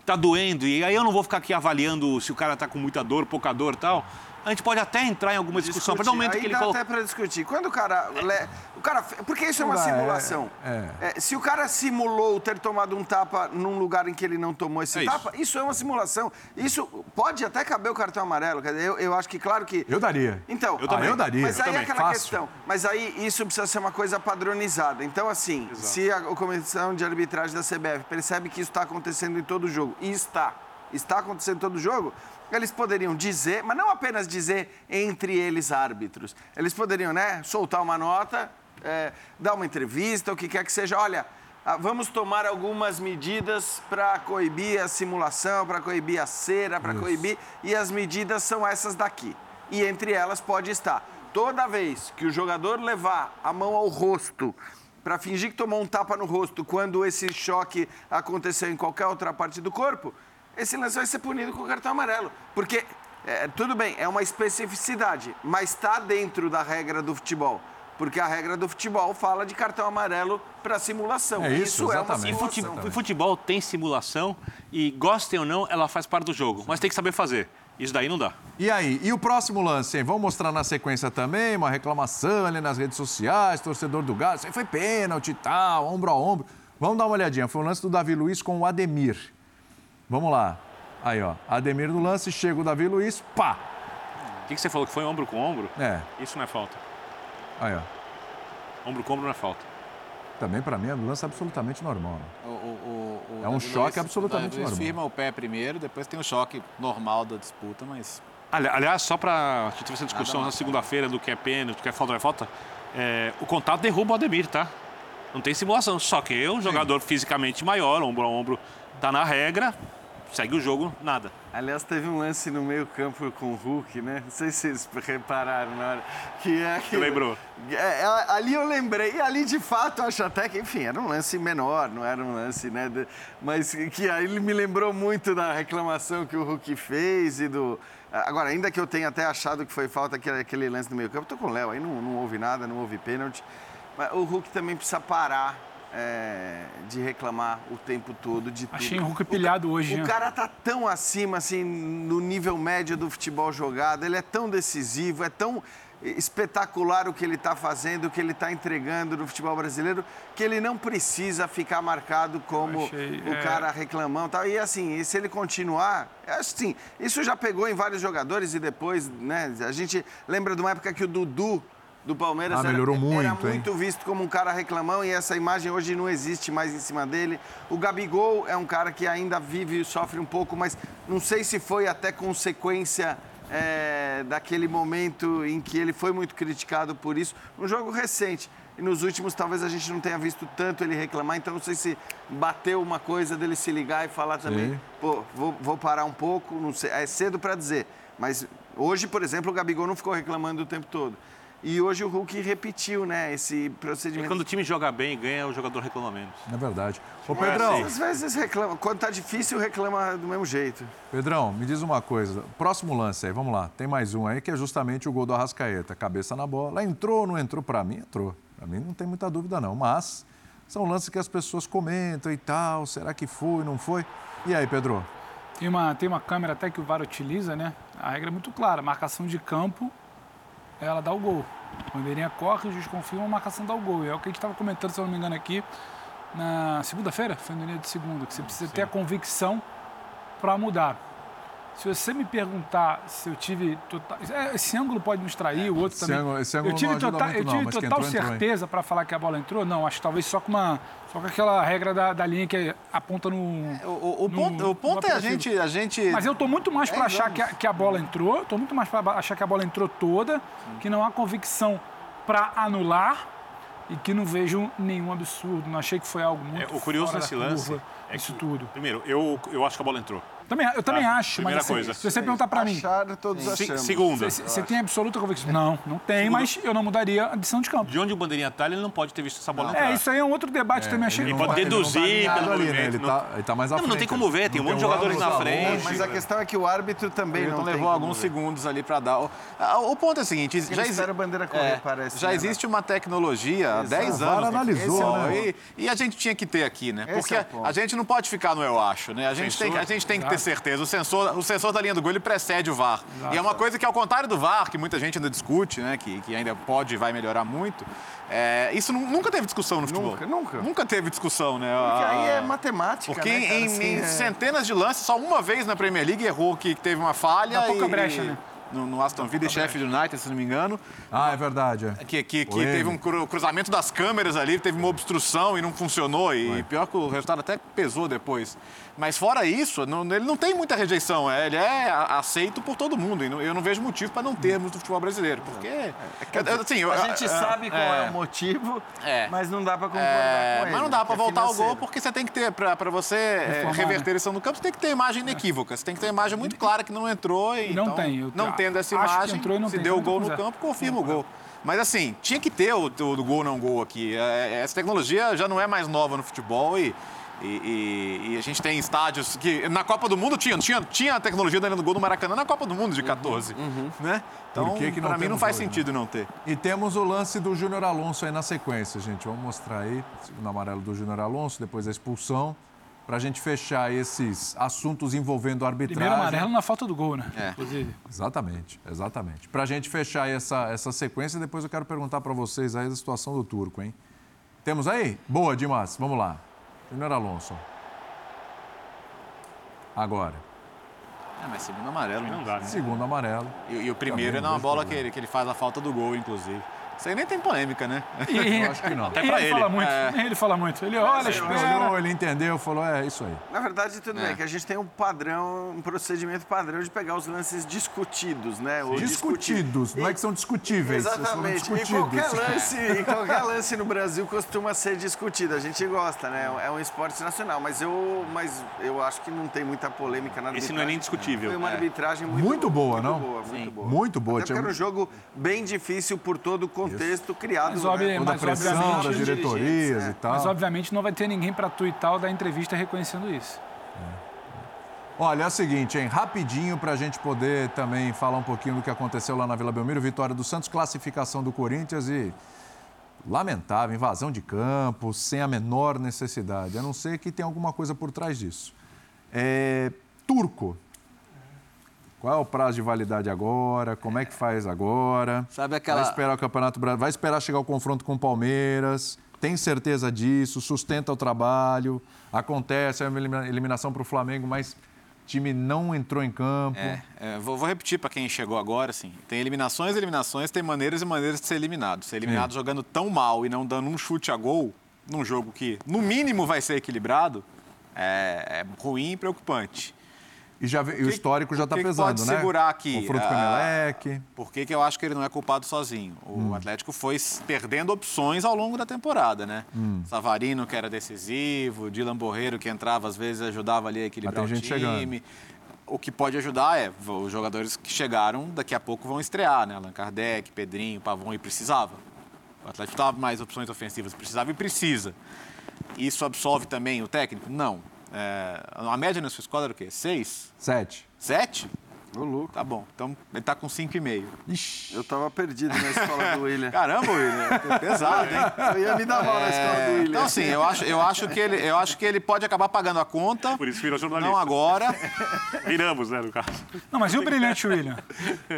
tá doendo, e aí eu não vou ficar aqui avaliando se o cara tá com muita dor, pouca dor e tal a gente pode até entrar em alguma discussão. Discutir. momento Aí que ele coloca... até para discutir. Quando o cara, le... cara. Porque isso é uma simulação. É, é. É, se o cara simulou ter tomado um tapa num lugar em que ele não tomou esse é tapa, isso. isso. é uma simulação. Isso pode até caber o cartão amarelo. Quer dizer, eu, eu acho que, claro que. Eu daria. Então, eu, também. Ah, eu daria. Mas aí é aquela Fácil. questão. Mas aí isso precisa ser uma coisa padronizada. Então, assim, Exato. se a, a comissão de arbitragem da CBF percebe que isso está acontecendo em todo jogo, e está, está acontecendo em todo jogo eles poderiam dizer, mas não apenas dizer entre eles árbitros, eles poderiam né, soltar uma nota, é, dar uma entrevista, o que quer que seja. Olha, ah, vamos tomar algumas medidas para coibir a simulação, para coibir a cera, para coibir. E as medidas são essas daqui. E entre elas pode estar: toda vez que o jogador levar a mão ao rosto para fingir que tomou um tapa no rosto quando esse choque aconteceu em qualquer outra parte do corpo, esse lance vai ser punido com cartão amarelo. Porque, é, tudo bem, é uma especificidade, mas está dentro da regra do futebol. Porque a regra do futebol fala de cartão amarelo para simulação. É isso, isso é exatamente. uma simulação. Futebol, futebol tem simulação e, gostem ou não, ela faz parte do jogo. Mas tem que saber fazer. Isso daí não dá. E aí? E o próximo lance, hein? Vamos mostrar na sequência também, uma reclamação ali nas redes sociais, torcedor do Galo, isso aí foi pênalti e tal, ombro a ombro. Vamos dar uma olhadinha. Foi o lance do Davi Luiz com o Ademir. Vamos lá. Aí, ó. Ademir no lance, chega o Davi Luiz, pá! O que, que você falou que foi ombro com ombro? É. Isso não é falta. Aí, ó. Ombro com ombro não é falta. Também para mim é um lance absolutamente normal. Né? O, o, o, É um Davi choque absolutamente o Davi Luiz normal. firma o pé primeiro, depois tem o choque normal da disputa, mas Ali- Aliás, só para. A gente teve essa discussão Nada na segunda-feira do que é pênalti, do que é falta, não é falta. é, o contato derruba o Ademir, tá? Não tem simulação. Só que um jogador fisicamente maior, ombro a ombro, tá na regra, segue o jogo, nada. Aliás, teve um lance no meio-campo com o Hulk, né? Não sei se vocês repararam na hora. Que é aquilo- lembrou? É, é, ali eu lembrei, e ali de fato acho até que, enfim, era um lance menor, não era um lance, né? mas que aí ele me lembrou muito da reclamação que o Hulk fez e do. Agora, ainda que eu tenha até achado que foi falta aquele, aquele lance no meio-campo, tô com o Léo, aí não, não houve nada, não houve pênalti. Mas o Hulk também precisa parar. É, de reclamar o tempo todo de tudo. Achei o Hulk pilhado hoje, O né? cara tá tão acima, assim, no nível médio do futebol jogado, ele é tão decisivo, é tão espetacular o que ele está fazendo, o que ele está entregando no futebol brasileiro, que ele não precisa ficar marcado como Achei, o é. cara reclamão. e Tal. E assim, e se ele continuar, assim, isso já pegou em vários jogadores e depois, né? A gente lembra de uma época que o Dudu do Palmeiras Ah, era- melhorou era, muito, hein? muito visto como um cara reclamão e essa imagem hoje não existe mais em cima dele. O Gabigol é um cara que ainda vive e sofre um pouco, mas não sei se foi até consequência é, daquele momento em que ele foi muito criticado por isso. Um jogo recente. E nos últimos talvez a gente não tenha visto tanto ele reclamar, então não sei se bateu uma coisa dele se ligar e falar também, Sim. pô, vou, vou parar um pouco, não sei, é cedo para dizer. Mas hoje, por exemplo, o Gabigol não ficou reclamando o tempo todo. E hoje o Hulk repetiu, né, esse E procedimento. quando o time joga bem e ganha, o jogador reclama menos. É verdade. Ô, é Pedrão, assim. Às vezes reclama, quando tá difícil, reclama do mesmo jeito. Pedrão, me diz uma coisa. Próximo lance aí, vamos lá. Tem mais um aí que é justamente o gol do Arrascaeta. Cabeça na bola. Entrou, não entrou? Pra mim, entrou. Pra mim não tem muita dúvida, não. Mas são lances que as pessoas comentam e tal. Será que foi, não foi? E aí, Pedro? Tem uma, tem uma câmera até que o VAR utiliza, né? A regra é muito clara. Marcação de campo, ela dá o gol. Bandeirinha corre, o juiz confirma, a marcação dá o gol. E é o que a gente estava comentando, se eu não me engano, aqui na segunda-feira, foi no dia de segunda, que você precisa ter a convicção para mudar. Se você me perguntar se eu tive total. é, Esse ângulo pode nos trair, o outro Esse também. ângulo- esse ângulo eu tive não total, muito eu não, tive que total entrou, certeza para falar que a bola entrou? Não, acho que talvez só com uma. Só com aquela regra da, da linha que aponta no. o, o- o no- ponto, o no ponto é a gente, a gente. Mas eu tô muito mais para É, achar que a, que a bola entrou, tô muito mais para achar que a bola entrou toda, que não há convicção para anular e que não vejo nenhum absurdo. Não achei que foi algo muito É, o curioso fora nesse da lance curva, é isso que- tudo. Primeiro, eu, eu acho que a bola entrou. Também, eu também Tá, acho, primeira mas assim, coisa. se você perguntar para mim, Acharam, todos Se- achamos. segunda, você, tem absoluta convicção? Não, não tem, mas eu não mudaria a decisão de campo. de onde o bandeirinha tá, ele não pode ter visto essa bola entrar. É, isso aí é um outro debate também. Achei ele que pode deduzir ele não tá pelo ali, né? movimento, Ele não- tá, ele tá mais à Não, mas não tem frente. como ver, tem um monte de jogadores na frente. Mas a questão é que o árbitro também Então não tem levou alguns segundos ali para dar. O, ah, o ponto é o seguinte: Ele já, exi- espera a bandeira correr, é, parece, já né, existe uma tecnologia há 10 O VAR anos. analisou, é né? e, e a gente tinha que ter aqui, né? Porque é a gente não pode ficar no eu acho, né? A gente, tem, Sensor. a gente tem que ter certeza. O sensor, o sensor da linha do gol ele precede o VAR. E é uma coisa que, ao contrário do VAR, que muita gente ainda discute, né? Que, que ainda pode e vai melhorar muito. é, isso nu- nunca teve discussão no futebol. Nunca, nunca. Nunca teve discussão, né? Porque aí é Ah, matemática, porque né, cara? em, Assim, em é- centenas de lances, só uma vez na Premier League errou que teve uma falha. Dá pouca e- brecha, né? No, no Aston Villa e Sheffield United, se não me engano. Ah, é verdade. É. Que, que, que teve um cru- cruzamento das câmeras ali, teve uma obstrução e não funcionou. E pior que o resultado até pesou depois. Mas fora isso, não- ele não tem muita rejeição. é, Ele é aceito por todo mundo. E não- eu não vejo motivo para não termos no futebol brasileiro. Porque. eu- assim, eu- A gente é, sabe qual é, é. o motivo, É. mas não dá pra concordar É, com ele. mas não dá é voltar ao gol financeiro. porque você tem que ter, pra, pra você é, reverter né? isso no campo, você tem que ter imagem inequívoca. Você tem que ter imagem muito clara que não entrou. E, Não então, tem, eu Não acho tendo essa que imagem, entrou e não se tem, deu o não gol no campo, confirma o gol. Mas assim, tinha que ter o, o, o gol não gol aqui. É, é, essa tecnologia já não é mais nova no futebol e, e, e, e, a gente tem estádios que. Na Copa do Mundo tinha, tinha, tinha a tecnologia da do gol do Maracanã na Copa do Mundo de 14. Uhum, uhum. Né? Então, que que para mim não faz hoje, sentido né? não ter. E temos o lance do Júnior Alonso aí na sequência, gente. Vamos mostrar aí. Segundo amarelo do Júnior Alonso, depois a expulsão para a gente fechar esses assuntos envolvendo a arbitragem. Primeiro amarelo na falta do gol, né? É. Inclusive. Exatamente, exatamente. Para a gente fechar essa, essa sequência, depois eu quero perguntar para vocês aí da situação do Turco, hein? Temos aí? Boa, Dimas, vamos lá. Júnior Alonso. Agora. É, mas segundo amarelo, não dá, né? Segundo amarelo. E, e o primeiro Também é na bola que ele, que ele faz a falta do gol, inclusive. Isso aí nem tem polêmica, né? E, eu acho que não. Até pra ele. Ele fala muito. É. Ele fala muito. Ele olha, ele olhou, ele entendeu, falou, é isso aí. Na verdade, tudo é. bem, que a gente tem um padrão, um procedimento padrão de pegar os lances discutidos, né? Ou discutidos, não é que são discutíveis. Exatamente. E qualquer, lance, e qualquer lance no Brasil costuma ser discutido. A gente gosta, né? É um esporte nacional, mas eu, mas eu acho que não tem muita polêmica na arbitragem. Esse não é nem discutível. Foi uma é. arbitragem muito, muito boa, muito não? Boa, muito boa. Muito boa. Até era um jogo bem difícil por todo o contexto Isso. criado. Mas, né? mas, pressão das diretorias é. e tal. Mas, obviamente, não vai ter ninguém para tuitar ou dar entrevista reconhecendo isso. É. Olha, é o seguinte, hein? Rapidinho para a gente poder também falar um pouquinho do que aconteceu lá na Vila Belmiro. Vitória do Santos, classificação do Corinthians e lamentável, invasão de campo, sem a menor necessidade. A não ser que tem alguma coisa por trás disso. É... Turco, qual é o prazo de validade agora? Como é que faz agora? Sabe aquela... Vai esperar o Campeonato Brasileiro, vai esperar chegar o confronto com o Palmeiras, tem certeza disso, sustenta o trabalho, acontece a eliminação para o Flamengo, mas o time não entrou em campo. É, é, vou, vou, repetir para quem chegou agora, assim, tem eliminações, eliminações, tem maneiras e maneiras de ser eliminado. Ser eliminado é. jogando tão mal e não dando um chute a gol, num jogo que, no mínimo, vai ser equilibrado, é, é ruim e preocupante. E, já, e o histórico já está pesando, pode né? segurar aqui? O fruto Canelec. Por que, que eu acho que ele não é culpado sozinho? O hum. Atlético foi perdendo opções ao longo da temporada, né? Hum. Savarino, que era decisivo, Dylan Borreiro, que entrava às vezes ajudava ali a equilibrar o time. Chegando. O que pode ajudar é os jogadores que chegaram daqui a pouco vão estrear, né? Allan Kardec, Pedrinho, Pavão, e precisava. O Atlético estava mais opções ofensivas, precisava e precisa. Isso absolve também o técnico? Não. É, a média na sua escola era o quê? Seis? Sete. Sete? Ô, louco. Tá bom. Então, ele tá com 5,5. Ixi. Eu tava perdido na escola do William. Caramba, William. Pesado, hein? Eu ia me dar mal é... na escola do William. Então, assim, eu acho, eu, acho que ele, eu acho que ele pode acabar pagando a conta. Por isso virou jornalista. Não agora. Viramos, né, no caso. Não, mas e o brilhante William?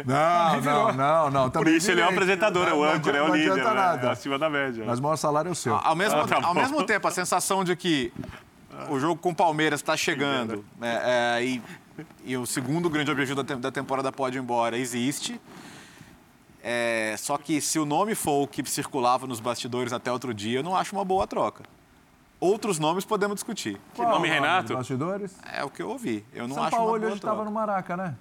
Não, não, não, não. Por isso ele é o apresentador, é o âncora, é o líder. Não nada. É acima da média. Mas o maior salário é o seu. Ao mesmo, ah, tá ao mesmo tempo, a sensação de que o jogo com o Palmeiras está chegando. É, é, e, e, o segundo grande objetivo da, temporada pode ir embora existe. É, só que se o nome for o que circulava nos bastidores até outro dia, eu não acho uma boa troca. Outros nomes podemos discutir. Que nome, Renato? Bastidores? É o que eu ouvi. Eu não São acho Paulo uma boa hoje estava no Maraca, né?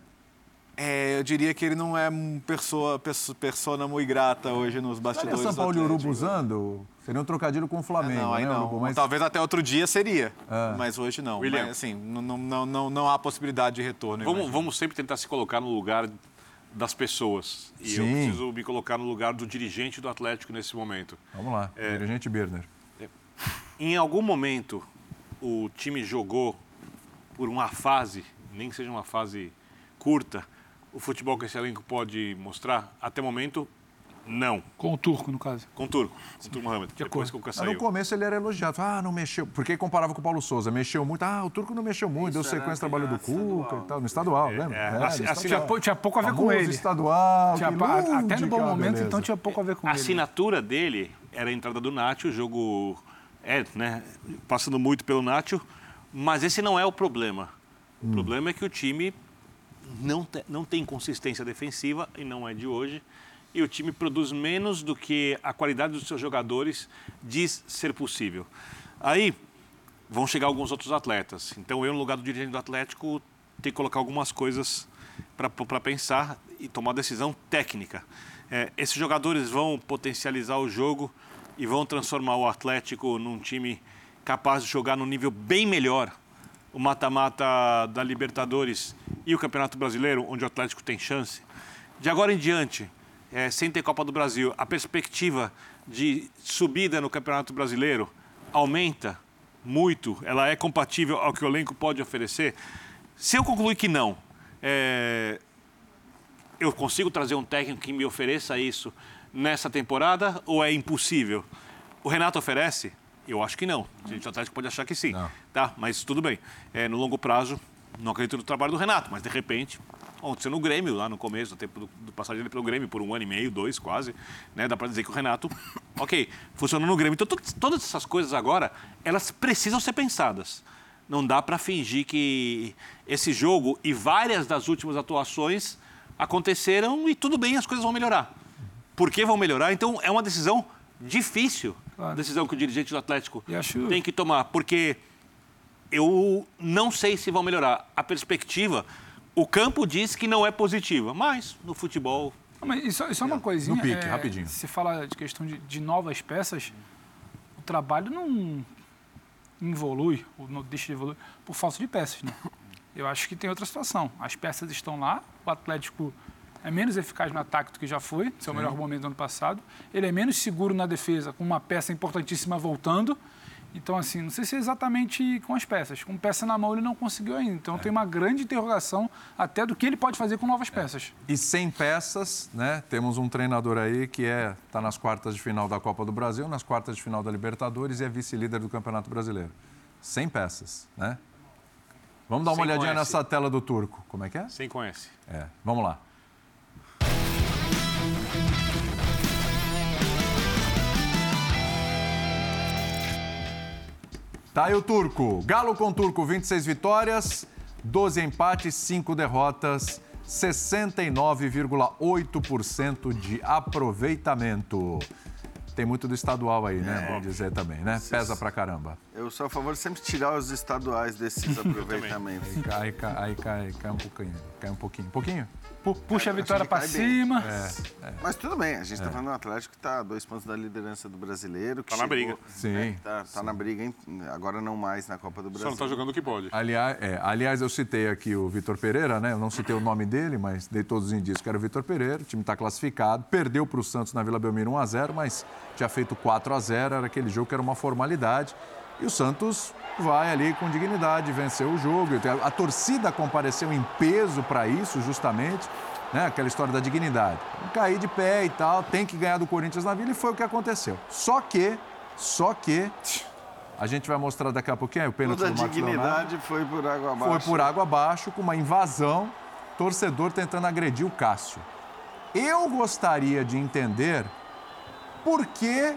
É, eu diria que ele não é um pessoa, persona muito grata hoje nos bastidores. São Paulo e Urubu usando? Seria um trocadilho com o Flamengo, é, não, aí né, não. Mas... Talvez até outro dia seria, é. mas hoje não. William. Mas, assim, não, não, não, não há possibilidade de retorno. Vamos, vamos sempre tentar se colocar no lugar das pessoas. E Sim. eu preciso me colocar no lugar do dirigente do Atlético nesse momento. Vamos lá, é, dirigente Birner. É, em algum momento, o time jogou por uma fase, nem que seja uma fase curta, o futebol que esse elenco pode mostrar? Até o momento, não. Com o Turco, no caso. Com o Turco. Com o Turco Mohamed. De depois que o saiu. No começo ele era elogiado. Ah, não mexeu. Porque comparava com o Paulo Souza. Mexeu muito. Ah, o Turco não mexeu muito. Isso, deu sequência trabalho do Cuca e tal. No estadual, é, lembra? É, é, assim, estadual. Tinha, pouco a ver com ele. estadual. Tinha, até no bom momento, beleza. então tinha pouco a ver com a ele. A assinatura dele era a entrada do Nacho, o jogo... É, né? Passando muito pelo Nacho. Mas esse não é o problema. O hum. problema é que o time não, te, não tem consistência defensiva, e não é de hoje, e o time produz menos do que a qualidade dos seus jogadores diz ser possível. Aí vão chegar alguns outros atletas. Então eu, no lugar do dirigente do Atlético, tenho que colocar algumas coisas para pensar e tomar decisão técnica. É, esses jogadores vão potencializar o jogo e vão transformar o Atlético num time capaz de jogar num nível bem melhor o mata-mata da Libertadores e o Campeonato Brasileiro, onde o Atlético tem chance. De agora em diante, é, sem ter Copa do Brasil, a perspectiva de subida no Campeonato Brasileiro aumenta muito? Ela é compatível ao que o elenco pode oferecer? Se eu concluir que não, é, eu consigo trazer um técnico que me ofereça isso nessa temporada ou é impossível? O Renato oferece? Eu acho que não. A gente Atlético pode achar que sim. Não. Tá, mas tudo bem. É, no longo prazo, não acredito no trabalho do Renato, mas de repente, aconteceu no Grêmio, lá no começo do tempo do, do passagem dele pelo Grêmio, por um ano e meio, dois quase, né? Dá para dizer que o Renato, ok, funcionou no Grêmio. Então, todas essas coisas agora, elas precisam ser pensadas. Não dá para fingir que esse jogo e várias das últimas atuações aconteceram e tudo bem, as coisas vão melhorar. Por que vão melhorar? Então, é uma decisão difícil, claro. decisão que o dirigente do Atlético acho... tem que tomar, porque eu não sei se vão melhorar. A perspectiva, o campo diz que não é positiva, mas no futebol. mas isso, isso, é uma coisinha. No pique, é, rapidinho. Se fala de questão de, de, novas peças, o trabalho não evolui, ou não deixa de evoluir, por falta de peças, né? Eu acho que tem outra situação. As peças estão lá, o Atlético é menos eficaz no ataque do que já foi, seu Sim. melhor momento do ano passado. Ele é menos seguro na defesa, com uma peça importantíssima voltando. Então, assim, não sei se é exatamente com as peças. Com peça na mão ele não conseguiu ainda. Então, é. tem uma grande interrogação até do que ele pode fazer com novas é. peças. E sem peças, né? Temos um treinador aí que é está nas quartas de final da Copa do Brasil, nas quartas de final da Libertadores e é vice-líder do Campeonato Brasileiro. Sem peças, né? Vamos dar uma Sem olhadinha conhece. nessa tela do turco. Como é que é? Sem conhece. É. Vamos lá. Tá aí o turco. Galo com turco, 26 vitórias, 12 empates, 5 derrotas, 69,8% de aproveitamento. Tem muito do estadual aí, né? É. Vamos dizer também, né? Pesa pra caramba. Eu sou a favor de sempre tirar os estaduais desses aproveitamentos. aí, cai, cai, aí cai, cai um pouquinho. Cai um pouquinho. Um pouquinho? Puxa a vitória para cima. É, é. Mas tudo bem, a gente está é. falando do Atlético que está a dois pontos da liderança do brasileiro. Está na briga. Sim. Está tá na briga, hein? agora não mais na Copa do Brasil. Só não está jogando o que pode. Aliás, é, aliás, eu citei aqui o Vitor Pereira, né? Eu não citei o nome dele, mas dei todos os indícios que era o Vitor Pereira. O time está classificado, perdeu para o Santos na Vila Belmiro 1x0, mas tinha feito 4x0, era aquele jogo que era uma formalidade. E o Santos vai ali com dignidade, venceu o jogo. A torcida compareceu em peso para isso, justamente né? Aquela história da dignidade. Cair de pé e tal, tem que ganhar do Corinthians na Vila e foi o que aconteceu. Só que, só que, a gente vai mostrar daqui a pouquinho o pênalti Toda do Marcos dignidade Leonardo. foi por água abaixo. Foi por água abaixo, com uma invasão, torcedor tentando agredir o Cássio. Eu gostaria de entender por que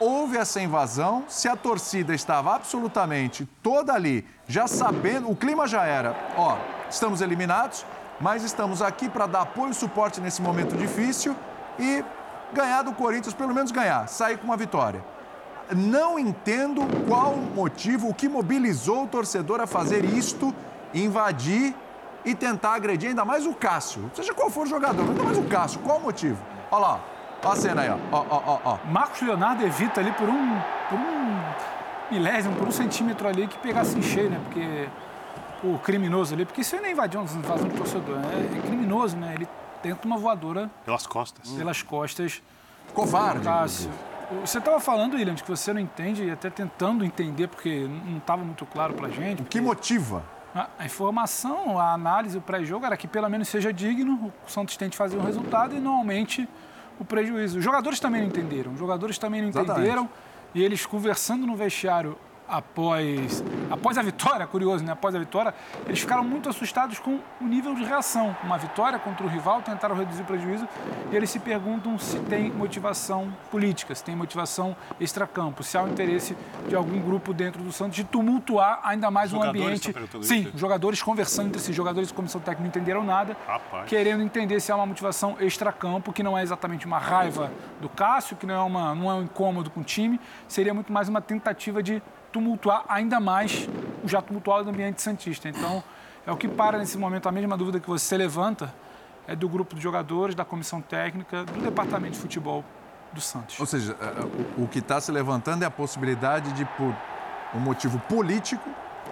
houve essa invasão, se a torcida estava absolutamente toda ali, já sabendo, o clima já era, ó, estamos eliminados, mas estamos aqui para dar apoio e suporte nesse momento difícil e ganhar do Corinthians, pelo menos ganhar, sair com uma vitória. Não entendo qual o motivo, o que mobilizou o torcedor a fazer isto, invadir e tentar agredir ainda mais o Cássio. Seja qual for o jogador, ainda mais o Cássio. Qual o motivo? Olha lá, ó a cena aí, ó. Ó, ó, ó, Marcos Leonardo evita ali por um, por um milésimo, por um centímetro ali que pegasse em cheio, né? Porque o criminoso ali, porque isso aí não é invasão, invasão de torcedor, né? é criminoso, né? Ele tenta uma voadora. Pelas costas. Pelas costas. Covarde. Você estava falando, William, de que você não entende, e até tentando entender, porque não estava muito claro para a gente. O que motiva? A informação, a análise, o pré-jogo era que pelo menos seja digno, o Santos tente fazer um resultado e normalmente o prejuízo. Os jogadores também não entenderam, os jogadores também não Exatamente. entenderam e eles conversando no vestiário após, após a vitória, curioso, né? Após a vitória, eles ficaram muito assustados com o nível de reação. Uma vitória contra o rival, tentaram reduzir o prejuízo e eles se perguntam se tem motivação política, se tem motivação extracampo, se há o interesse de algum grupo dentro do Santos de tumultuar ainda mais o um ambiente. Sim, isso. jogadores conversando entre si, jogadores da comissão técnica não entenderam nada, Rapaz. querendo entender se há uma motivação extracampo, que não é exatamente uma raiva do Cássio, que não é, uma, não é um incômodo com o time, seria muito mais uma tentativa de tumultuar ainda mais o já tumultuado ambiente santista. Então, é o que para nesse momento. A mesma dúvida que você levanta é do grupo de jogadores, da comissão técnica, do departamento de futebol do Santos. Ou seja, é, é, o que está se levantando é a possibilidade de, por um motivo político,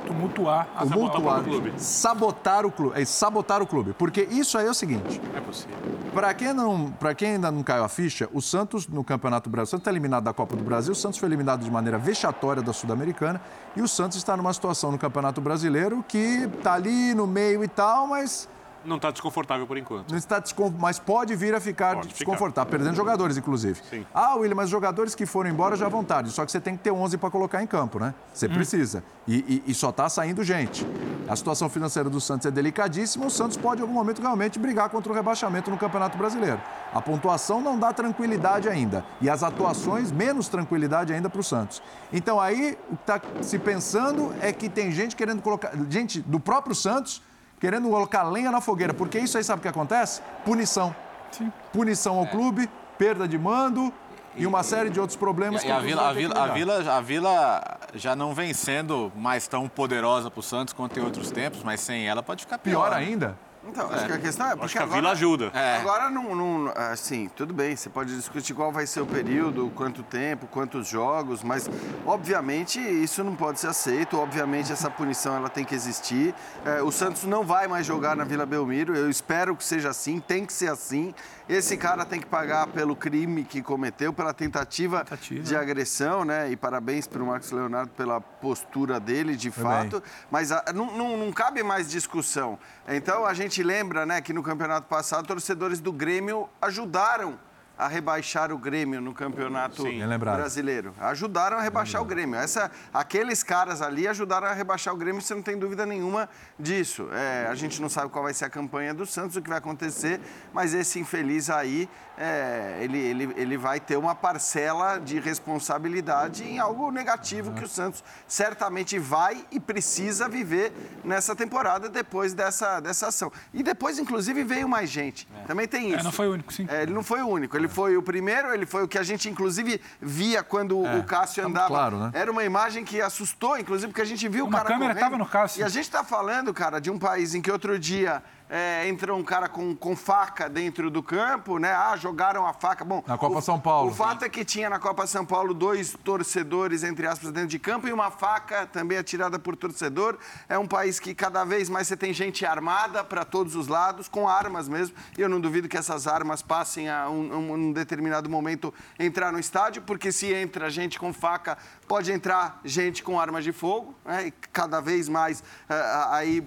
tumultuar, tumultuar o clube. sabotar o clube, é sabotar o clube, porque isso aí é o seguinte. É possível. Para quem, não, quem ainda não caiu a ficha, o Santos no Campeonato Brasileiro, o Santos está eliminado da Copa do Brasil, o Santos foi eliminado de maneira vexatória da Sul-Americana e o Santos está numa situação no Campeonato Brasileiro que está ali no meio e tal, mas não está desconfortável por enquanto. Não está descon... Mas pode vir a ficar pode desconfortável, ficar. perdendo jogadores, inclusive. Sim. Ah, William, mas jogadores que foram embora já vão tarde. Só que você tem que ter 11 para colocar em campo, né? Você hum. precisa. E, e, e só está saindo gente. A situação financeira do Santos é delicadíssima. O Santos pode, em algum momento, realmente brigar contra o rebaixamento no Campeonato Brasileiro. A pontuação não dá tranquilidade ainda. E as atuações, menos tranquilidade ainda para o Santos. Então, aí, o que está se pensando é que tem gente querendo colocar. Gente do próprio Santos querendo colocar lenha na fogueira, porque isso aí sabe o que acontece? Punição. Sim. Punição ao é. clube, perda de mando e uma série de outros problemas. E, e a, Vila, a, Vila, a, Vila, a Vila já não vem sendo mais tão poderosa para o Santos quanto em outros tempos, mas sem ela pode ficar pior. Pior ainda? Então, acho é. que a questão é porque acho que a agora, Vila ajuda. É. Agora, não, não, assim, tudo bem, você pode discutir qual vai ser o período, quanto tempo, quantos jogos, mas, obviamente, isso não pode ser aceito. Obviamente, essa punição ela tem que existir. É, o Santos não vai mais jogar na Vila Belmiro, eu espero que seja assim, tem que ser assim. Esse cara tem que pagar pelo crime que cometeu, pela tentativa, tentativa. de agressão, né? E parabéns para o Marcos Leonardo pela postura dele, de Foi fato. Bem. Mas a, ah, não, não, não cabe mais discussão. Então, a gente lembra, né, que no campeonato passado, torcedores do Grêmio ajudaram a rebaixar o Grêmio no Campeonato Sim, Brasileiro. Ajudaram a rebaixar o Grêmio. Essa, aqueles caras ali ajudaram a rebaixar o Grêmio, você não tem dúvida nenhuma disso. É, a gente não sabe qual vai ser a campanha do Santos, o que vai acontecer, mas esse infeliz aí, é, ele, ele, ele vai ter uma parcela de responsabilidade em algo negativo que o Santos certamente vai e precisa viver nessa temporada depois dessa, dessa ação. E depois, inclusive, veio mais gente. É. Também tem isso. É, não foi o único, sim. É, ele não foi o único. Ele ele foi o primeiro, ele foi o que a gente, inclusive, via quando é, o Cássio andava. Claro, né? Era uma imagem que assustou, inclusive, porque a gente viu uma o cara. A câmera estava no Cássio. E a gente está falando, cara, de um país em que outro dia é, entrou um cara com, com faca dentro do campo, né? Ah, jogaram a faca. Bom, na Copa o, São Paulo. O fato é que tinha na Copa São Paulo dois torcedores, entre aspas, dentro de campo e uma faca também atirada por torcedor. É um país que cada vez mais você tem gente armada para todos os lados, com armas mesmo. E eu não duvido que essas armas passem a um, um, um determinado momento entrar no estádio, porque se entra gente com faca, pode entrar gente com armas de fogo, né? Cada vez mais uh, aí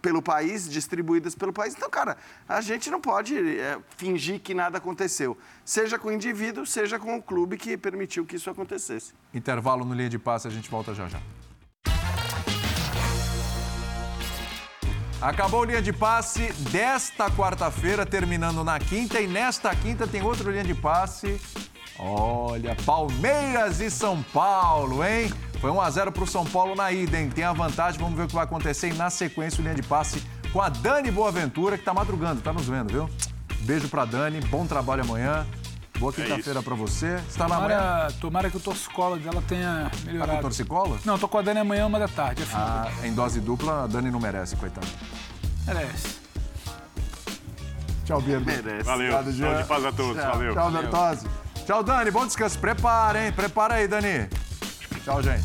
pelo país distribuídas pelo país. Então, cara, a gente não pode é, fingir que nada aconteceu. Seja com o indivíduo, seja com o clube que permitiu que isso acontecesse. Intervalo no linha de passe, a gente volta já já. Acabou linha de passe desta quarta-feira, terminando na quinta, e nesta quinta tem outro linha de passe. Olha, Palmeiras e São Paulo, hein? Foi 1 a 0 para o São Paulo na ida, hein? Tem a vantagem, vamos ver o que vai acontecer. E na sequência, o linha de passe com a Dani Boaventura, que está madrugando, está nos vendo, viu? Beijo para Dani, bom trabalho amanhã. Boa é quinta-feira é para você. Está lá amanhã? Tomara que o torcicolo dela tenha melhorado. Tá com torcicolo? Não, tô com a Dani amanhã, uma da tarde. É ah, em dose dupla, a Dani não merece, coitado. Merece. Tchau, Birdo. Merece. Valeu. Obrigado, Jean. Saúde paz a todos. Tchau. Valeu. Tchau, Bertozzi. Tchau, Dani. Bom descanso. Prepara, hein? Prepara aí, Dani. Tchau, gente.